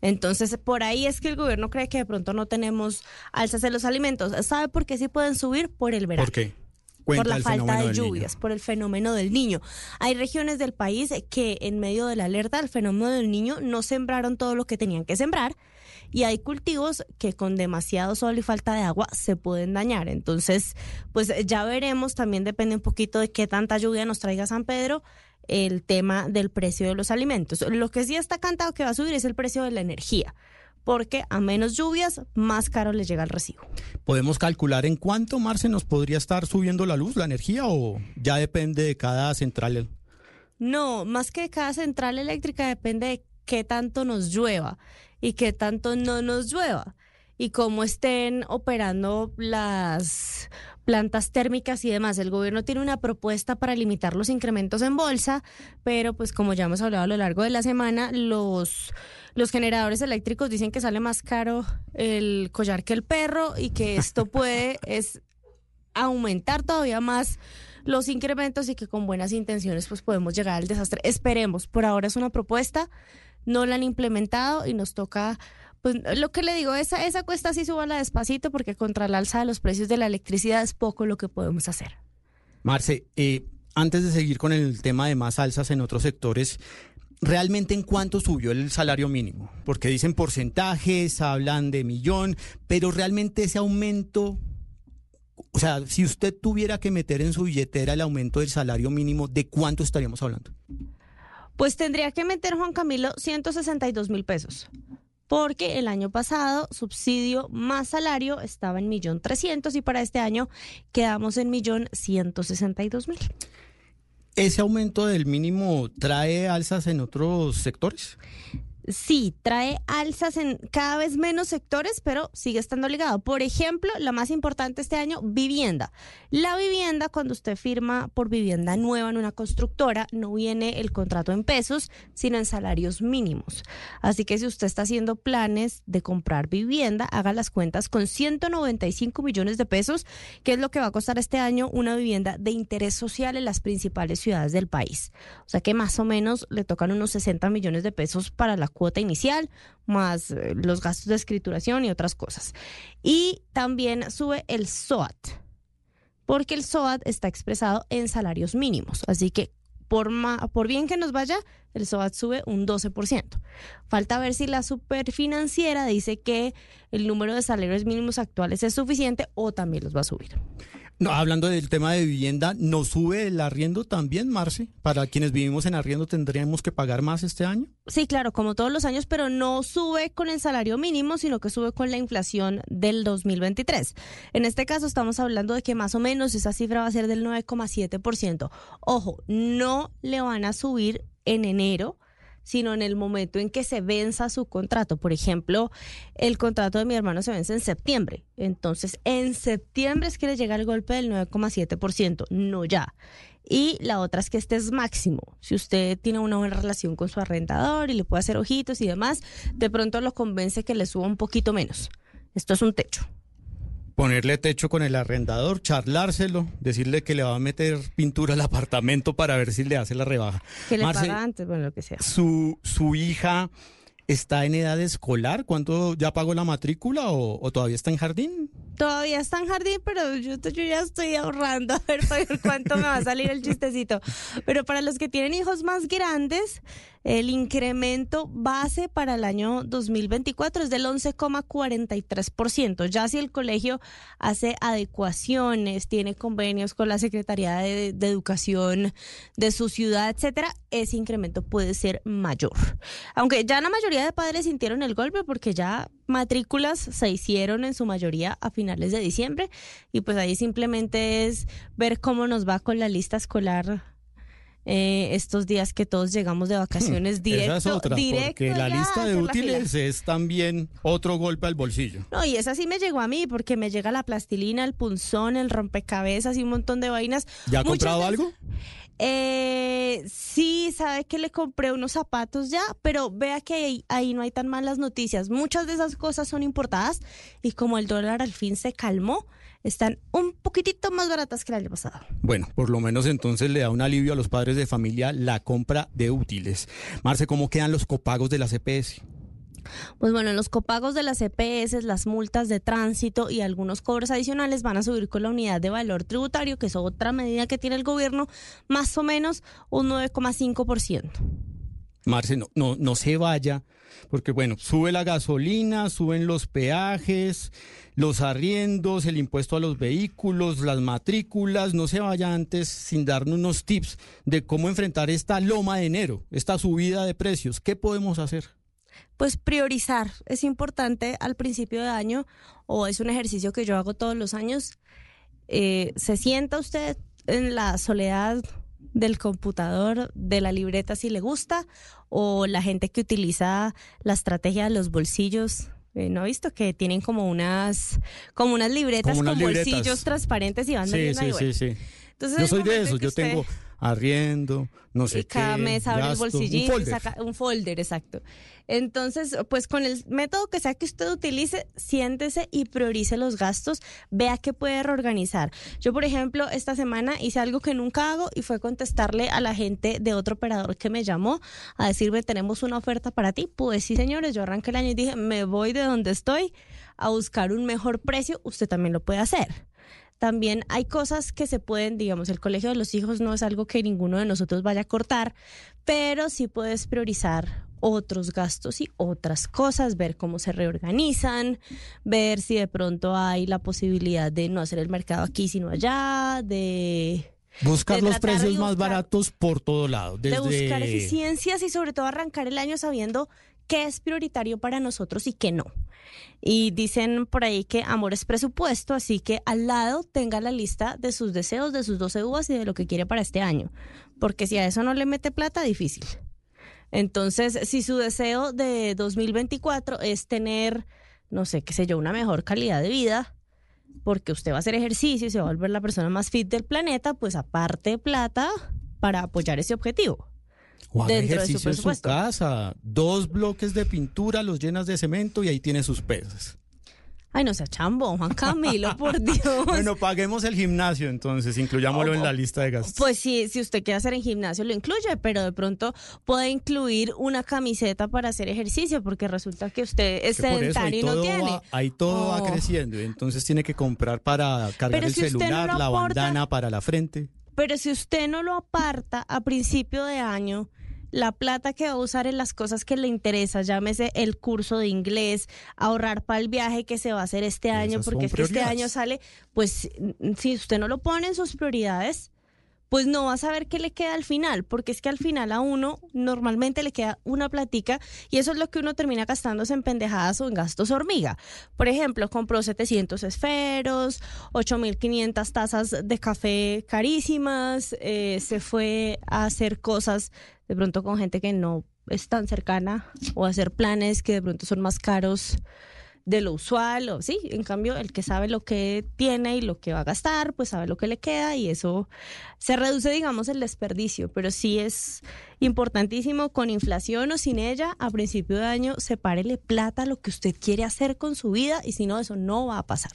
Speaker 7: Entonces, por ahí es que el gobierno cree que de pronto no tenemos alzas en los alimentos. ¿Sabe por qué sí pueden subir? Por el verano.
Speaker 4: ¿Por qué?
Speaker 7: por
Speaker 4: Cuenta
Speaker 7: la
Speaker 4: el
Speaker 7: falta de lluvias, por el fenómeno del niño. Hay regiones del país que en medio de la alerta del fenómeno del niño no sembraron todo lo que tenían que sembrar y hay cultivos que con demasiado sol y falta de agua se pueden dañar. Entonces, pues ya veremos, también depende un poquito de qué tanta lluvia nos traiga San Pedro el tema del precio de los alimentos. Lo que sí está cantado que va a subir es el precio de la energía. Porque a menos lluvias, más caro les llega el recibo.
Speaker 4: ¿Podemos calcular en cuánto, Marce, nos podría estar subiendo la luz, la energía, o ya depende de cada central?
Speaker 7: No, más que cada central eléctrica depende de qué tanto nos llueva y qué tanto no nos llueva y cómo estén operando las plantas térmicas y demás. El gobierno tiene una propuesta para limitar los incrementos en bolsa, pero pues como ya hemos hablado a lo largo de la semana, los, los generadores eléctricos dicen que sale más caro el collar que el perro y que esto puede es aumentar todavía más los incrementos y que con buenas intenciones pues podemos llegar al desastre. Esperemos, por ahora es una propuesta, no la han implementado y nos toca, pues lo que le digo, esa, esa cuesta sí súbala despacito porque contra la alza de los precios de la electricidad es poco lo que podemos hacer.
Speaker 4: Marce, eh, antes de seguir con el tema de más alzas en otros sectores, ¿realmente en cuánto subió el salario mínimo? Porque dicen porcentajes, hablan de millón, pero realmente ese aumento, o sea, si usted tuviera que meter en su billetera el aumento del salario mínimo, ¿de cuánto estaríamos hablando?
Speaker 7: Pues tendría que meter Juan Camilo 162 mil pesos. Porque el año pasado subsidio más salario estaba en millón trescientos y para este año quedamos en millón ciento sesenta y dos mil.
Speaker 4: ¿Ese aumento del mínimo trae alzas en otros sectores?
Speaker 7: Sí, trae alzas en cada vez menos sectores, pero sigue estando ligado. Por ejemplo, la más importante este año, vivienda. La vivienda, cuando usted firma por vivienda nueva en una constructora, no viene el contrato en pesos, sino en salarios mínimos. Así que si usted está haciendo planes de comprar vivienda, haga las cuentas con 195 millones de pesos, que es lo que va a costar este año una vivienda de interés social en las principales ciudades del país. O sea que más o menos le tocan unos 60 millones de pesos para la cuota inicial, más eh, los gastos de escrituración y otras cosas. Y también sube el SOAT, porque el SOAT está expresado en salarios mínimos. Así que por, por bien que nos vaya, el SOAT sube un 12%. Falta ver si la superfinanciera dice que el número de salarios mínimos actuales es suficiente o también los va a subir.
Speaker 4: No, hablando del tema de vivienda, ¿nos sube el arriendo también, Marce? Para quienes vivimos en arriendo, ¿tendríamos que pagar más este año?
Speaker 7: Sí, claro, como todos los años, pero no sube con el salario mínimo, sino que sube con la inflación del 2023. En este caso estamos hablando de que más o menos esa cifra va a ser del 9,7%. Ojo, no le van a subir en enero, sino en el momento en que se venza su contrato. Por ejemplo, el contrato de mi hermano se vence en septiembre. Entonces, en septiembre es que le llega el golpe del 9,7%, no ya. Y la otra es que este es máximo. Si usted tiene una buena relación con su arrendador y le puede hacer ojitos y demás, de pronto lo convence que le suba un poquito menos. Esto es un techo.
Speaker 4: Ponerle techo con el arrendador, charlárselo, decirle que le va a meter pintura al apartamento para ver si le hace la rebaja.
Speaker 7: Que le
Speaker 4: Marce,
Speaker 7: paga antes, bueno, lo que sea.
Speaker 4: ¿su, ¿Su hija está en edad escolar? ¿Cuánto ya pagó la matrícula o, o todavía está en jardín?
Speaker 7: Todavía está en jardín, pero yo, yo ya estoy ahorrando a ver cuánto me va a salir el chistecito. Pero para los que tienen hijos más grandes, el incremento base para el año 2024 es del 11,43%. Ya si el colegio hace adecuaciones, tiene convenios con la Secretaría de, Educación de su ciudad, etcétera, ese incremento puede ser mayor. Aunque ya la mayoría de padres sintieron el golpe porque ya matrículas se hicieron en su mayoría a finales de diciembre y pues ahí simplemente es ver cómo nos va con la lista escolar eh, estos días que todos llegamos de vacaciones directo,
Speaker 4: Hmm, Esa es otra,
Speaker 7: directo
Speaker 4: porque la lista de útiles es también otro golpe al bolsillo.
Speaker 7: No, y esa sí me llegó a mí, porque me llega la plastilina, el punzón, el rompecabezas y un montón de vainas.
Speaker 4: ¿Ya ha comprado algo?
Speaker 7: Eh, sí, sabe que le compré unos zapatos ya, pero vea que ahí, ahí no hay tan malas noticias. Muchas de esas cosas son importadas y como el dólar al fin se calmó, están un poquitito más baratas que el año pasado.
Speaker 4: Bueno, por lo menos entonces le da un alivio a los padres de familia la compra de útiles. Marce, ¿cómo quedan los copagos de la CPS?
Speaker 7: Pues bueno, los copagos de las EPS, las multas de tránsito y algunos cobros adicionales van a subir con la unidad de valor tributario, que es otra medida que tiene el gobierno, más o menos un 9,5%.
Speaker 4: Marce, no, no, no se vaya, porque bueno, sube la gasolina, suben los peajes, los arriendos, el impuesto a los vehículos, las matrículas, no se vaya antes sin darnos unos tips de cómo enfrentar esta loma de enero, esta subida de precios. ¿Qué podemos hacer?
Speaker 7: Pues priorizar es importante al principio de año o es un ejercicio que yo hago todos los años. Eh, ¿Se sienta usted en la soledad del computador, de la libreta si le gusta, o la gente que utiliza la estrategia de los bolsillos. Eh, ¿No ha visto que tienen como unas, como unas libretas
Speaker 4: Como unas
Speaker 7: con
Speaker 4: libretas.
Speaker 7: bolsillos transparentes y van
Speaker 4: Sí,
Speaker 7: ahí?
Speaker 4: sí, sí, sí.
Speaker 7: entonces
Speaker 4: Yo soy de esos, yo
Speaker 7: usted-
Speaker 4: tengo arriendo, no sé
Speaker 7: y cada
Speaker 4: qué,
Speaker 7: mes abre
Speaker 4: gasto, un
Speaker 7: bolsillito, y
Speaker 4: folder.
Speaker 7: saca un folder, exacto. Entonces, pues con el método que sea que usted utilice, siéntese y priorice los gastos, vea qué puede reorganizar. Yo, por ejemplo, esta semana hice algo que nunca hago y fue contestarle a la gente de otro operador que me llamó a decirme, tenemos una oferta para ti. Pues sí, señores, yo arranqué el año y dije, me voy de donde estoy a buscar un mejor precio, usted también lo puede hacer también hay cosas que se pueden, digamos, el colegio de los hijos no es algo que ninguno de nosotros vaya a cortar, pero sí puedes priorizar otros gastos y otras cosas, ver cómo se reorganizan, ver si de pronto hay la posibilidad de no hacer el mercado aquí sino allá, de
Speaker 4: Buscar los precios más baratos por todo lado. Desde...
Speaker 7: de buscar eficiencias y sobre todo arrancar el año sabiendo qué es prioritario para nosotros y qué no. Y dicen por ahí que amor es presupuesto, así que al lado tenga la lista de sus deseos, de sus 12 uvas y de lo que quiere para este año. Porque si a eso no le mete plata, difícil. Entonces, si su deseo de 2024 es tener, no sé, qué sé yo, una mejor calidad de vida, porque usted va a hacer ejercicio y se va a volver la persona más fit del planeta, pues aparte plata para apoyar ese objetivo.
Speaker 4: O haga
Speaker 7: dentro de su
Speaker 4: ejercicio en su casa, dos bloques de pintura, los llenas de cemento y ahí tiene sus pesas.
Speaker 7: Ay, no sea chambo, Juan Camilo, por Dios.
Speaker 4: Bueno, paguemos el gimnasio entonces, incluyámoslo en la lista de gastos.
Speaker 7: Pues sí, si usted quiere hacer en gimnasio lo incluye, pero de pronto puede incluir una camiseta para hacer ejercicio, porque resulta que usted es
Speaker 4: Que eso
Speaker 7: sedentario y no tiene.
Speaker 4: va, ahí todo va
Speaker 7: Oh.
Speaker 4: creciendo, entonces tiene que comprar para cargar
Speaker 7: Pero
Speaker 4: el
Speaker 7: si usted no
Speaker 4: celular, la bandana para la frente.
Speaker 7: Pero si usted no lo aparta a principio de año, la plata que va a usar en las cosas que le interesa, llámese el curso de inglés, ahorrar para el viaje que se va a hacer este año, porque es que este año sale, pues si usted no lo pone en sus prioridades, pues no va a saber qué le queda al final, porque es que al final a uno normalmente le queda una platica y eso es lo que uno termina gastándose en pendejadas o en gastos hormiga. Por ejemplo, compró 700 esferos, 8500 tazas de café carísimas, eh, se fue a hacer cosas de pronto con gente que no es tan cercana o hacer planes que de pronto son más caros de lo usual, o sí, en cambio el que sabe lo que tiene y lo que va a gastar, pues sabe lo que le queda y eso se reduce, digamos, el desperdicio, pero sí es importantísimo con inflación o sin ella, a principio de año, sepárele plata a lo que usted quiere hacer con su vida y si no, eso no va a pasar.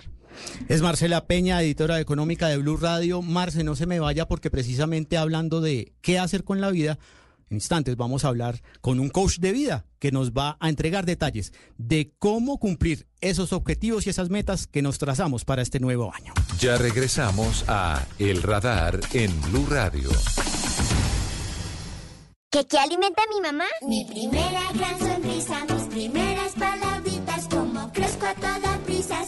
Speaker 4: Es Marcela Peña, editora económica de Blue Radio. Marce, no se me vaya porque precisamente hablando de qué hacer con la vida, instantes vamos a hablar con un coach de vida que nos va a entregar detalles de cómo cumplir esos objetivos y esas metas que nos trazamos para este nuevo año.
Speaker 5: Ya regresamos a El Radar en Blue Radio.
Speaker 8: ¿Qué, qué alimenta a mi mamá? Mi primera gran sonrisa, mis primeras palabritas, como crezco a toda prisa,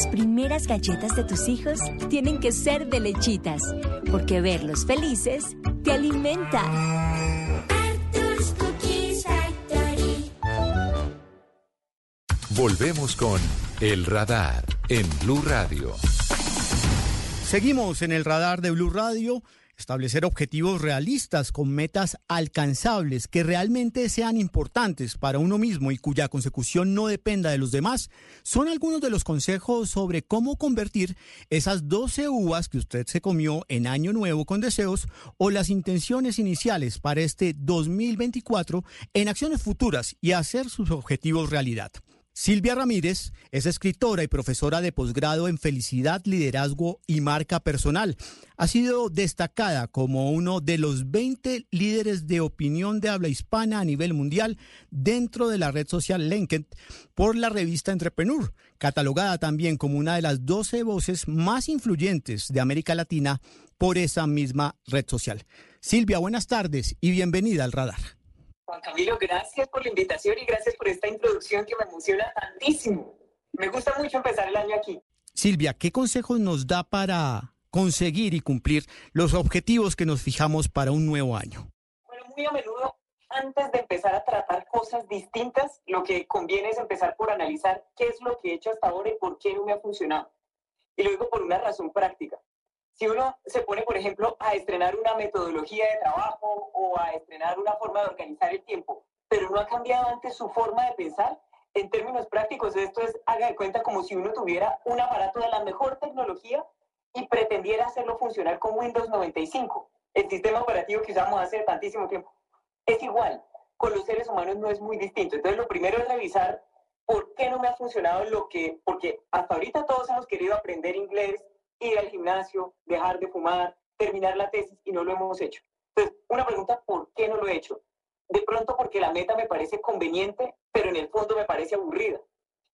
Speaker 8: Las
Speaker 9: primeras galletas de tus hijos tienen que ser de lechitas, porque verlos felices te alimenta.
Speaker 8: Arthur's Cookies Factory.
Speaker 5: Volvemos con El Radar en Blue Radio.
Speaker 4: Seguimos en el radar de Blue Radio. Establecer objetivos realistas con metas alcanzables que realmente sean importantes para uno mismo y cuya consecución no dependa de los demás son algunos de los consejos sobre cómo convertir esas 12 uvas que usted se comió en año nuevo con deseos o las intenciones iniciales para este 2024 en acciones futuras y hacer sus objetivos realidad. Silvia Ramírez es escritora y profesora de posgrado en felicidad, liderazgo y marca personal. Ha sido destacada como uno de los 20 líderes de opinión de habla hispana a nivel mundial dentro de la red social LinkedIn por la revista Entrepreneur, catalogada también como una de las 12 voces más influyentes de América Latina por esa misma red social. Silvia, buenas tardes y bienvenida al radar.
Speaker 10: Juan Camilo, gracias por la invitación y gracias por esta introducción que me emociona tantísimo. Me gusta mucho empezar el año aquí.
Speaker 4: Silvia, ¿qué consejos nos da para conseguir y cumplir los objetivos que nos fijamos para un nuevo año?
Speaker 10: Bueno, muy a menudo, antes de empezar a tratar cosas distintas, lo que conviene es empezar por analizar qué es lo que he hecho hasta ahora y por qué no me ha funcionado. Y lo digo por una razón práctica. Si uno se pone, por ejemplo, a estrenar una metodología de trabajo o a estrenar una forma de organizar el tiempo, pero no ha cambiado antes su forma de pensar, en términos prácticos esto es, haga de cuenta como si uno tuviera un aparato de la mejor tecnología y pretendiera hacerlo funcionar con Windows 95, el sistema operativo que usamos hace tantísimo tiempo. Es igual, con los seres humanos no es muy distinto. Entonces lo primero es revisar por qué no me ha funcionado lo que, porque hasta ahorita todos hemos querido aprender inglés, ir al gimnasio, dejar de fumar, terminar la tesis y no lo hemos hecho. Entonces, una pregunta, ¿por qué no lo he hecho? De pronto porque la meta me parece conveniente, pero en el fondo me parece aburrida.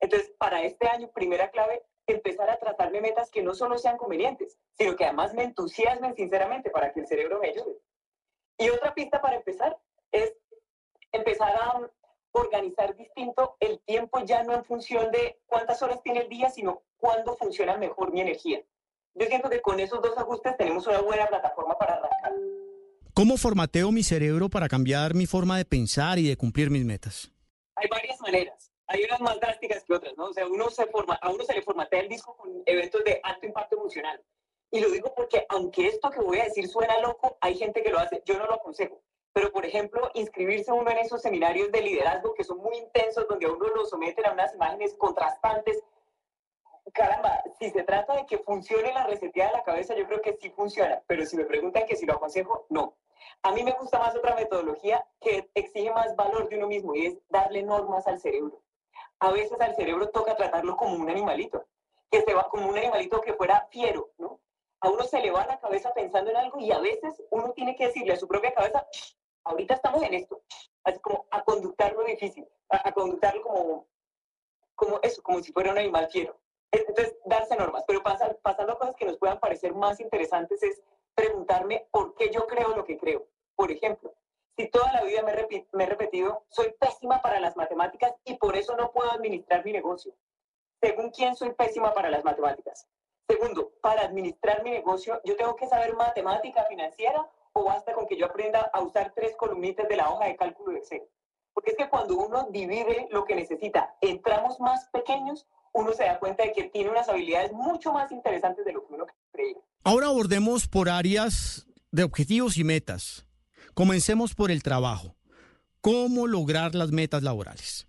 Speaker 10: Entonces, para este año, primera clave, empezar a tratarme metas que no solo sean convenientes, sino que además me entusiasmen sinceramente para que el cerebro me ayude. Y otra pista para empezar es empezar a organizar distinto el tiempo ya no en función de cuántas horas tiene el día, sino cuándo funciona mejor mi energía. Yo siento que con esos dos ajustes tenemos una buena plataforma para arrancar.
Speaker 4: ¿Cómo formateo mi cerebro para cambiar mi forma de pensar y de cumplir mis metas?
Speaker 10: Hay varias maneras. Hay unas más drásticas que otras, ¿no? O sea, uno se forma, a uno se le formatea el disco con eventos de alto impacto emocional. Y lo digo porque, aunque esto que voy a decir suena loco, hay gente que lo hace. Yo no lo aconsejo. Pero, por ejemplo, inscribirse uno en esos seminarios de liderazgo que son muy intensos, donde a uno lo someten a unas imágenes contrastantes, caramba, si se trata de que funcione la reseteada de la cabeza, yo creo que sí funciona, pero si me preguntan que si lo aconsejo, no. A mí me gusta más otra metodología que exige más valor de uno mismo y es darle normas al cerebro. A veces al cerebro toca tratarlo como un animalito, que se va como un animalito que fuera fiero, ¿no? A uno se le va la cabeza pensando en algo y a veces uno tiene que decirle a su propia cabeza, ahorita estamos en esto, así como a conductarlo difícil, a, a conductarlo como, como eso, como si fuera un animal fiero. Entonces, darse normas, pero pasar, pasando a cosas que nos puedan parecer más interesantes es preguntarme por qué yo creo lo que creo. Por ejemplo, si toda la vida me, me he repetido, soy pésima para las matemáticas y por eso no puedo administrar mi negocio. Según quién soy pésima para las matemáticas. Segundo, para administrar mi negocio, yo tengo que saber matemática financiera o basta con que yo aprenda a usar tres columnitas de la hoja de cálculo de Excel. Porque es que cuando uno divide lo que necesita en tramos más pequeños, uno se da cuenta de que tiene unas habilidades mucho más interesantes de lo que uno creía.
Speaker 4: Ahora abordemos por áreas de objetivos y metas. Comencemos por el trabajo. ¿Cómo lograr las metas laborales?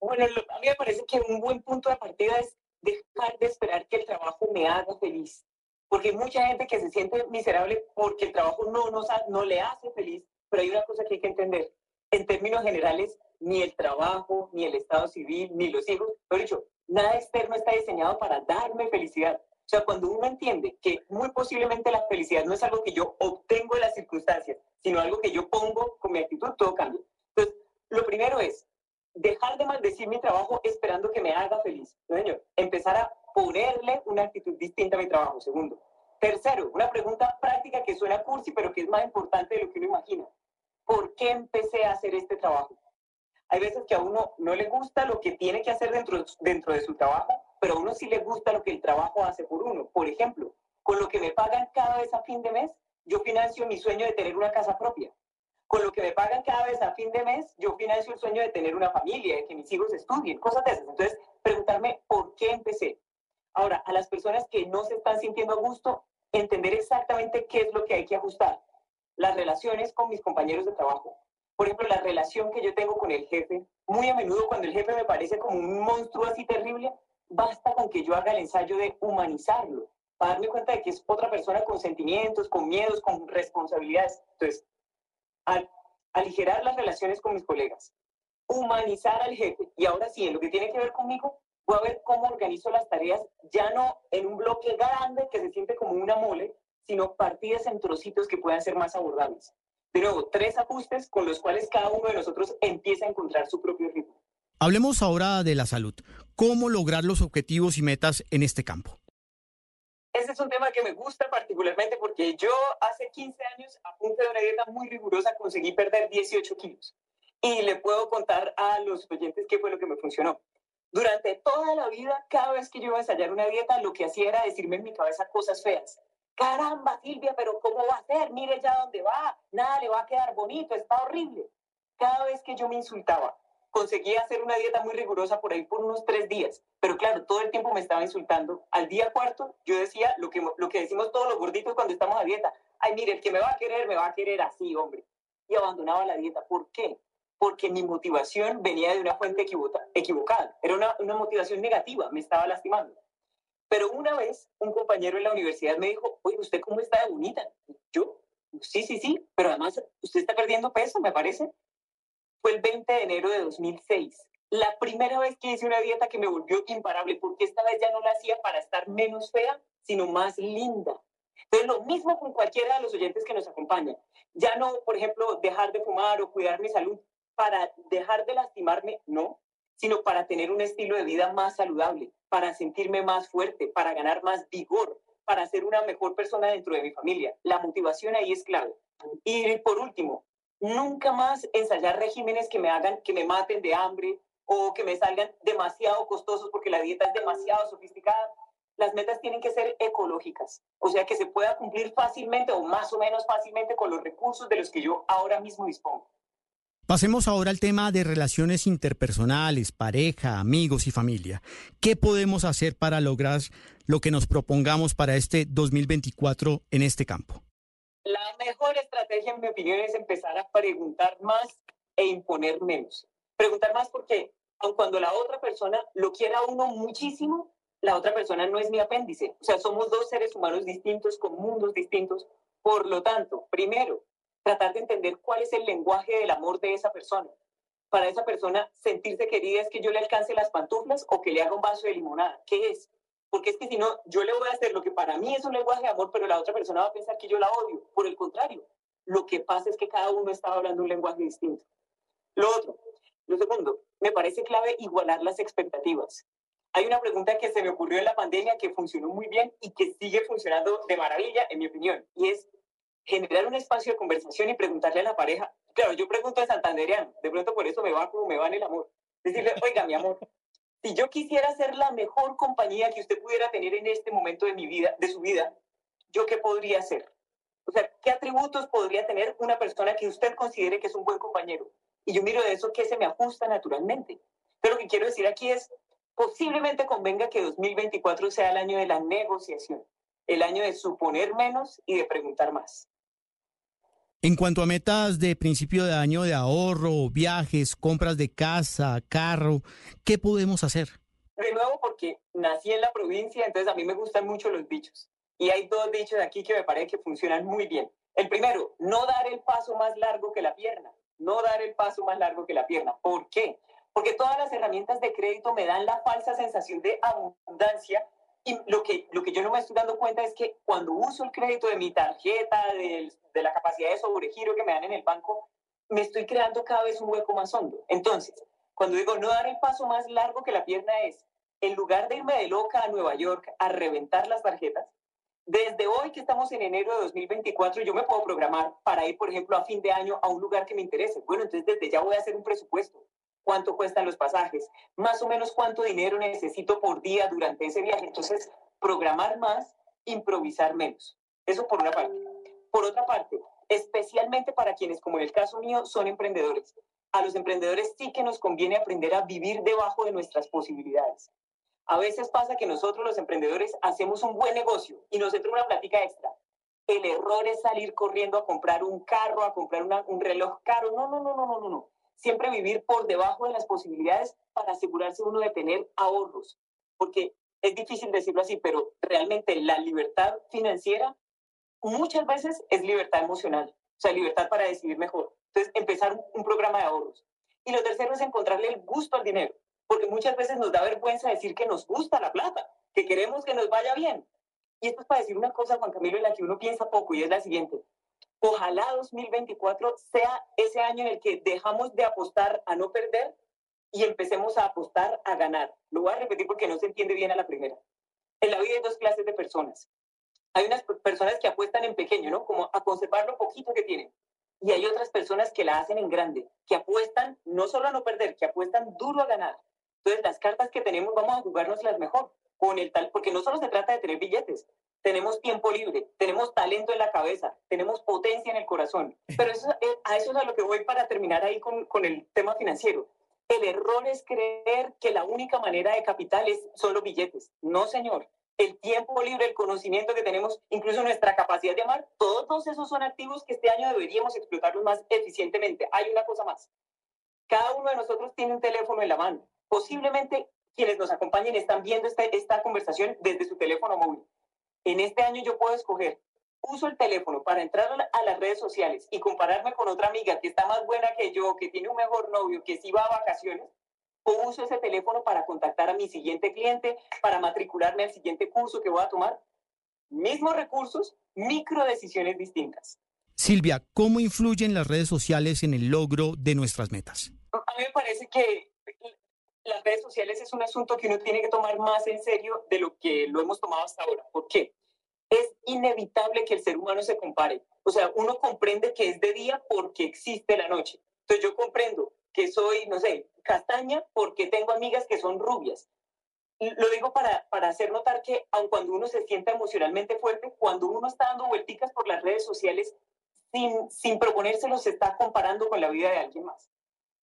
Speaker 10: Bueno, a mí me parece que un buen punto de partida es dejar de esperar que el trabajo me haga feliz. Porque hay mucha gente que se siente miserable porque el trabajo no, ha- no le hace feliz. Pero hay una cosa que hay que entender. En términos generales, ni el trabajo, ni el estado civil, ni los hijos, lo dicho, nada externo está diseñado para darme felicidad. O sea, cuando uno entiende que muy posiblemente la felicidad no es algo que yo obtengo de las circunstancias, sino algo que yo pongo con mi actitud, todo cambia. Entonces, lo primero es dejar de maldecir mi trabajo esperando que me haga feliz. ¿no, señor? Empezar a ponerle una actitud distinta a mi trabajo. Segundo. Tercero, una pregunta práctica que suena cursi, pero que es más importante de lo que uno imagina. ¿Por qué empecé a hacer este trabajo? Hay veces que a uno no le gusta lo que tiene que hacer dentro, dentro de su trabajo, pero a uno sí le gusta lo que el trabajo hace por uno. Por ejemplo, con lo que me pagan cada vez a fin de mes, yo financio mi sueño de tener una casa propia. Con lo que me pagan cada vez a fin de mes, yo financio el sueño de tener una familia, de que mis hijos estudien, cosas de esas. Entonces, preguntarme por qué empecé. Ahora, a las personas que no se están sintiendo a gusto, entender exactamente qué es lo que hay que ajustar. Las relaciones con mis compañeros de trabajo. Por ejemplo, la relación que yo tengo con el jefe. Muy a menudo cuando el jefe me parece como un monstruo así terrible, basta con que yo haga el ensayo de humanizarlo, para darme cuenta de que es otra persona con sentimientos, con miedos, con responsabilidades. Entonces, al aligerar las relaciones con mis colegas, humanizar al jefe. Y ahora sí, en lo que tiene que ver conmigo, voy a ver cómo organizo las tareas, ya no en un bloque grande que se siente como una mole, sino partidas en trocitos que puedan ser más abordables. De nuevo, tres ajustes con los cuales cada uno de nosotros empieza a encontrar su propio ritmo.
Speaker 4: Hablemos ahora de la salud. ¿Cómo lograr los objetivos y metas en este campo?
Speaker 10: Ese es un tema que me gusta particularmente porque yo hace 15 años, a punta de una dieta muy rigurosa, conseguí perder 18 kilos. Y le puedo contar a los oyentes qué fue lo que me funcionó. Durante toda la vida, cada vez que yo iba a ensayar una dieta, lo que hacía era decirme en mi cabeza cosas feas. Caramba, Silvia, pero ¿cómo va a ser? Mire ya dónde va. Nada le va a quedar bonito, está horrible. Cada vez que yo me insultaba, conseguí hacer una dieta muy rigurosa por ahí por unos tres días. Pero claro, todo el tiempo me estaba insultando. Al día cuarto, yo decía lo que, lo que decimos todos los gorditos cuando estamos a dieta. Ay, mire, el que me va a querer, me va a querer así, hombre. Y abandonaba la dieta. ¿Por qué? Porque mi motivación venía de una fuente equivocada. Era una, una motivación negativa, me estaba lastimando. Pero una vez un compañero en la universidad me dijo, oye, ¿usted cómo está de bonita? Yo, sí, sí, sí, pero además usted está perdiendo peso, me parece. Fue el 20 de enero de 2006. La primera vez que hice una dieta que me volvió imparable, porque esta vez ya no la hacía para estar menos fea, sino más linda. Entonces, lo mismo con cualquiera de los oyentes que nos acompañan. Ya no, por ejemplo, dejar de fumar o cuidar mi salud para dejar de lastimarme, no, sino para tener un estilo de vida más saludable, para sentirme más fuerte, para ganar más vigor, para ser una mejor persona dentro de mi familia. La motivación ahí es clave. Y por último, nunca más ensayar regímenes que me hagan, que me maten de hambre o que me salgan demasiado costosos porque la dieta es demasiado sofisticada. Las metas tienen que ser ecológicas, o sea, que se pueda cumplir fácilmente o más o menos fácilmente con los recursos de los que yo ahora mismo dispongo.
Speaker 4: Pasemos ahora al tema de relaciones interpersonales, pareja, amigos y familia. ¿Qué podemos hacer para lograr lo que nos propongamos para este 2024 en este campo?
Speaker 10: La mejor estrategia, en mi opinión, es empezar a preguntar más e imponer menos. Preguntar más porque, aun cuando la otra persona lo quiera uno muchísimo, la otra persona no es mi apéndice. O sea, somos dos seres humanos distintos, con mundos distintos. Por lo tanto, primero, tratar de entender cuál es el lenguaje del amor de esa persona. Para esa persona, sentirse querida es que yo le alcance las pantuflas o que le haga un vaso de limonada. ¿Qué es? Porque es que si no, yo le voy a hacer lo que para mí es un lenguaje de amor, pero la otra persona va a pensar que yo la odio. Por el contrario, lo que pasa es que cada uno está hablando un lenguaje distinto. Lo otro, lo segundo, me parece clave igualar las expectativas. Hay una pregunta que se me ocurrió en la pandemia que funcionó muy bien y que sigue funcionando de maravilla, en mi opinión, y es generar un espacio de conversación y preguntarle a la pareja. Claro, yo pregunto en santanderiano, de pronto por eso me va como me va en el amor. Decirle, oiga, mi amor, si yo quisiera ser la mejor compañía que usted pudiera tener en este momento de mi vida, de su vida, ¿yo qué podría hacer? O sea, ¿qué atributos podría tener una persona que usted considere que es un buen compañero? Y yo miro de eso que se me ajusta naturalmente. Pero lo que quiero decir aquí es, posiblemente convenga que 2024 sea el año de la negociación, el año de suponer menos y de preguntar más.
Speaker 4: En cuanto a metas de principio de año de ahorro, viajes, compras de casa, carro, ¿qué podemos hacer?
Speaker 10: De nuevo, porque nací en la provincia, entonces a mí me gustan mucho los dichos. Y hay dos dichos aquí que me parece que funcionan muy bien. El primero, no dar el paso más largo que la pierna. No dar el paso más largo que la pierna. ¿Por qué? Porque todas las herramientas de crédito me dan la falsa sensación de abundancia y lo que, lo que yo no me estoy dando cuenta es que cuando uso el crédito de mi tarjeta, de, de la capacidad de sobregiro que me dan en el banco, me estoy creando cada vez un hueco más hondo. Entonces, cuando digo no dar el paso más largo que la pierna es, en lugar de irme de loca a Nueva York a reventar las tarjetas, desde hoy que estamos en enero de 2024, yo me puedo programar para ir, por ejemplo, a fin de año a un lugar que me interese. Bueno, entonces desde ya voy a hacer un presupuesto cuánto cuestan los pasajes, más o menos cuánto dinero necesito por día durante ese viaje. Entonces, programar más, improvisar menos. Eso por una parte. Por otra parte, especialmente para quienes, como en el caso mío, son emprendedores. A los emprendedores sí que nos conviene aprender a vivir debajo de nuestras posibilidades. A veces pasa que nosotros los emprendedores hacemos un buen negocio y nos entra una plática extra. El error es salir corriendo a comprar un carro, a comprar un reloj caro. No, no, no, no, no, no, no siempre vivir por debajo de las posibilidades para asegurarse uno de tener ahorros, porque es difícil decirlo así, pero realmente la libertad financiera muchas veces es libertad emocional, o sea, libertad para decidir mejor. Entonces, empezar un programa de ahorros. Y lo tercero es encontrarle el gusto al dinero, porque muchas veces nos da vergüenza decir que nos gusta la plata, que queremos que nos vaya bien. Y esto es para decir una cosa, Juan Camilo, en la que uno piensa poco, y es la siguiente. Ojalá 2024 sea ese año en el que dejamos de apostar a no perder y empecemos a apostar a ganar. Lo voy a repetir porque no se entiende bien a la primera. En la vida hay dos clases de personas. Hay unas personas que apuestan en pequeño, ¿no? Como a conservar lo poquito que tienen. Y hay otras personas que la hacen en grande, que apuestan no solo a no perder, que apuestan duro a ganar. Entonces, las cartas que tenemos vamos a jugarnos las mejor con el tal, porque no solo se trata de tener billetes, tenemos tiempo libre, tenemos talento en la cabeza, tenemos potencia en el corazón. Pero eso, eh, a eso es a lo que voy para terminar ahí con, con el tema financiero. El error es creer que la única manera de capital es solo billetes. No, señor. El tiempo libre, el conocimiento que tenemos, incluso nuestra capacidad de amar, todos esos son activos que este año deberíamos explotarlos más eficientemente. Hay una cosa más. Cada uno de nosotros tiene un teléfono en la mano. Posiblemente quienes nos acompañen están viendo esta, esta conversación desde su teléfono móvil. En este año yo puedo escoger uso el teléfono para entrar a las redes sociales y compararme con otra amiga que está más buena que yo, que tiene un mejor novio, que sí va a vacaciones, o uso ese teléfono para contactar a mi siguiente cliente, para matricularme al siguiente curso que voy a tomar. Mismos recursos, micro decisiones distintas.
Speaker 4: Silvia, ¿cómo influyen las redes sociales en el logro de nuestras metas?
Speaker 10: A mí me parece que las redes sociales es un asunto que uno tiene que tomar más en serio de lo que lo hemos tomado hasta ahora. ¿Por qué? es inevitable que el ser humano se compare. O sea, uno comprende que es de día porque existe la noche. Entonces yo comprendo que soy, no sé, castaña porque tengo amigas que son rubias. Lo digo para, para hacer notar que aun cuando uno se sienta emocionalmente fuerte, cuando uno está dando vuelticas por las redes sociales sin, sin proponérselo, se está comparando con la vida de alguien más.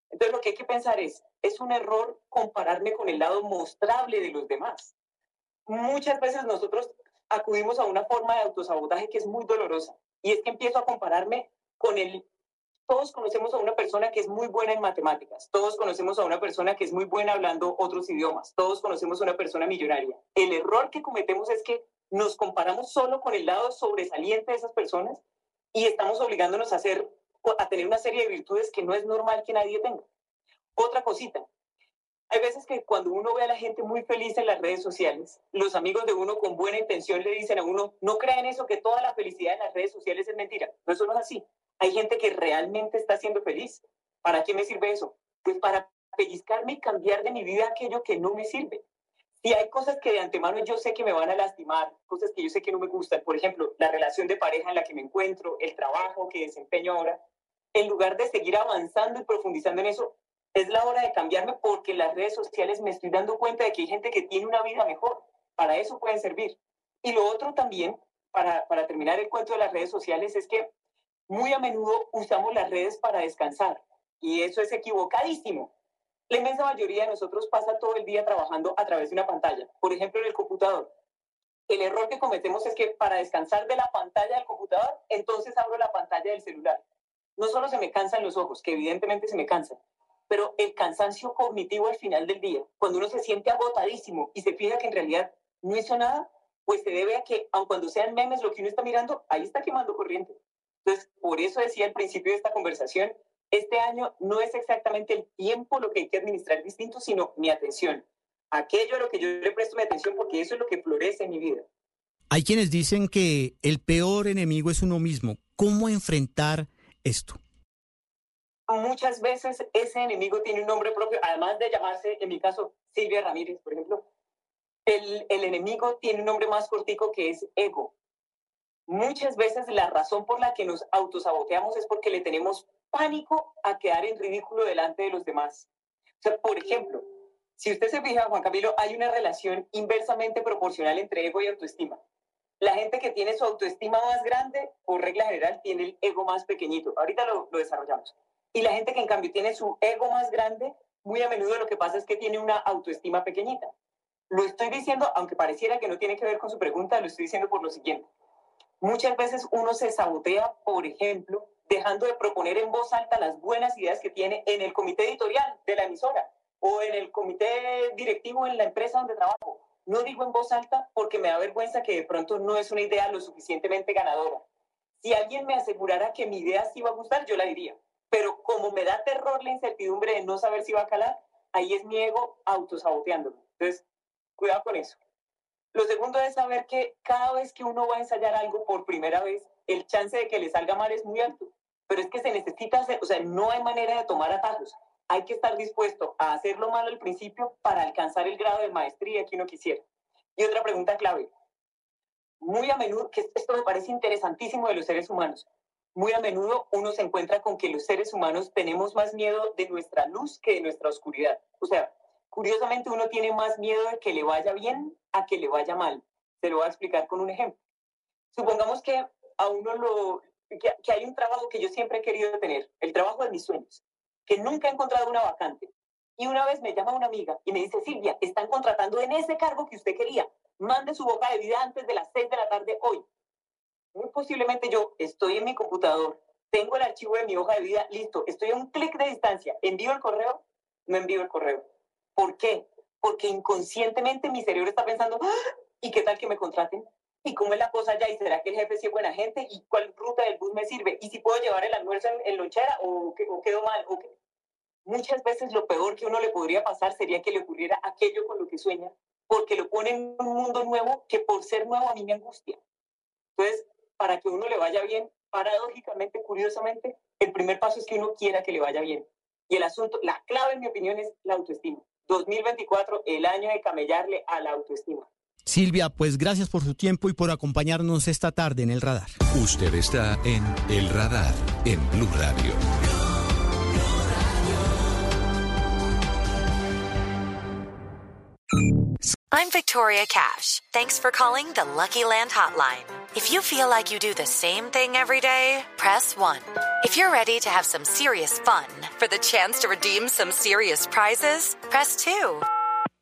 Speaker 10: Entonces lo que hay que pensar es, es un error compararme con el lado mostrable de los demás. Muchas veces nosotros acudimos a una forma de autosabotaje que es muy dolorosa. Y es que empiezo a compararme con el... Todos conocemos a una persona que es muy buena en matemáticas, todos conocemos a una persona que es muy buena hablando otros idiomas, todos conocemos a una persona millonaria. El error que cometemos es que nos comparamos solo con el lado sobresaliente de esas personas y estamos obligándonos a, hacer, a tener una serie de virtudes que no es normal que nadie tenga. Otra cosita, hay veces que cuando uno ve a la gente muy feliz en las redes sociales, los amigos de uno con buena intención le dicen a uno, no crean eso, que toda la felicidad en las redes sociales es mentira. No, eso no así. Hay gente que realmente está siendo feliz. ¿Para qué me sirve eso? Pues para pellizcarme y cambiar de mi vida aquello que no me sirve. Si hay cosas que de antemano yo sé que me van a lastimar, cosas que yo sé que no me gustan, por ejemplo, la relación de pareja en la que me encuentro, el trabajo que desempeño ahora, en lugar de seguir avanzando y profundizando en eso, es la hora de cambiarme porque las redes sociales me estoy dando cuenta de que hay gente que tiene una vida mejor. Para eso pueden servir. Y lo otro también, para, para terminar el cuento de las redes sociales, es que muy a menudo usamos las redes para descansar. Y eso es equivocadísimo. La inmensa mayoría de nosotros pasa todo el día trabajando a través de una pantalla, por ejemplo en el computador. El error que cometemos es que para descansar de la pantalla del computador, entonces abro la pantalla del celular. No solo se me cansan los ojos, que evidentemente se me cansan, pero el cansancio cognitivo al final del día, cuando uno se siente agotadísimo y se fija que en realidad no hizo nada, pues se debe a que, aun cuando sean memes lo que uno está mirando, ahí está quemando corriente. Entonces, por eso decía al principio de esta conversación, este año no es exactamente el tiempo lo que hay que administrar distinto, sino mi atención. Aquello a lo que yo le presto mi atención porque eso es lo que florece en mi vida.
Speaker 4: Hay quienes dicen que el peor enemigo es uno mismo. ¿Cómo enfrentar esto?
Speaker 10: muchas veces ese enemigo tiene un nombre propio, además de llamarse, en mi caso, Silvia Ramírez, por ejemplo, el, el enemigo tiene un nombre más cortico que es ego. Muchas veces la razón por la que nos autosaboteamos es porque le tenemos pánico a quedar en ridículo delante de los demás. O sea, por ejemplo, si usted se fija, Juan Camilo, hay una relación inversamente proporcional entre ego y autoestima. La gente que tiene su autoestima más grande, por regla general, tiene el ego más pequeñito. Ahorita lo, lo desarrollamos. Y la gente que en cambio tiene su ego más grande, muy a menudo lo que pasa es que tiene una autoestima pequeñita. Lo estoy diciendo, aunque pareciera que no tiene que ver con su pregunta, lo estoy diciendo por lo siguiente. Muchas veces uno se sabotea, por ejemplo, dejando de proponer en voz alta las buenas ideas que tiene en el comité editorial de la emisora o en el comité directivo en la empresa donde trabajo. No digo en voz alta porque me da vergüenza que de pronto no es una idea lo suficientemente ganadora. Si alguien me asegurara que mi idea sí iba a gustar, yo la diría pero como me da terror la incertidumbre de no saber si va a calar, ahí es mi ego autosaboteándome. Entonces, cuidado con eso. Lo segundo es saber que cada vez que uno va a ensayar algo por primera vez, el chance de que le salga mal es muy alto. Pero es que se necesita hacer, o sea, no hay manera de tomar atajos. Hay que estar dispuesto a hacerlo mal al principio para alcanzar el grado de maestría que uno quisiera. Y otra pregunta clave. Muy a menudo, que esto me parece interesantísimo de los seres humanos, muy a menudo uno se encuentra con que los seres humanos tenemos más miedo de nuestra luz que de nuestra oscuridad. O sea, curiosamente uno tiene más miedo de que le vaya bien a que le vaya mal. Se lo voy a explicar con un ejemplo. Supongamos que a uno lo, que, hay un trabajo que yo siempre he querido tener, el trabajo de mis sueños, que nunca he encontrado una vacante. Y una vez me llama una amiga y me dice, Silvia, están contratando en ese cargo que usted quería. Mande su boca de vida antes de las seis de la tarde hoy muy posiblemente yo estoy en mi computador, tengo el archivo de mi hoja de vida, listo, estoy a un clic de distancia, envío el correo, no envío el correo. ¿Por qué? Porque inconscientemente mi cerebro está pensando, ¡Ah! ¿y qué tal que me contraten? ¿Y cómo es la cosa ya? ¿Y será que el jefe sí es buena gente? ¿Y cuál ruta del bus me sirve? ¿Y si puedo llevar el almuerzo en, en lonchera o, o quedo mal? ¿O? Muchas veces lo peor que uno le podría pasar sería que le ocurriera aquello con lo que sueña, porque lo pone en un mundo nuevo que por ser nuevo a mí me angustia. Entonces, para que uno le vaya bien, paradójicamente, curiosamente, el primer paso es que uno quiera que le vaya bien. Y el asunto, la clave en mi opinión es la autoestima. 2024, el año de camellarle a la autoestima.
Speaker 4: Silvia, pues gracias por su tiempo y por acompañarnos esta tarde en el radar.
Speaker 5: Usted está en El Radar, en Blue Radio.
Speaker 11: I'm Victoria Cash. Thanks for calling the Lucky Land Hotline. If you feel like you do the same thing every day, press 1. If you're ready to have some serious fun for the chance to redeem some serious prizes, press 2.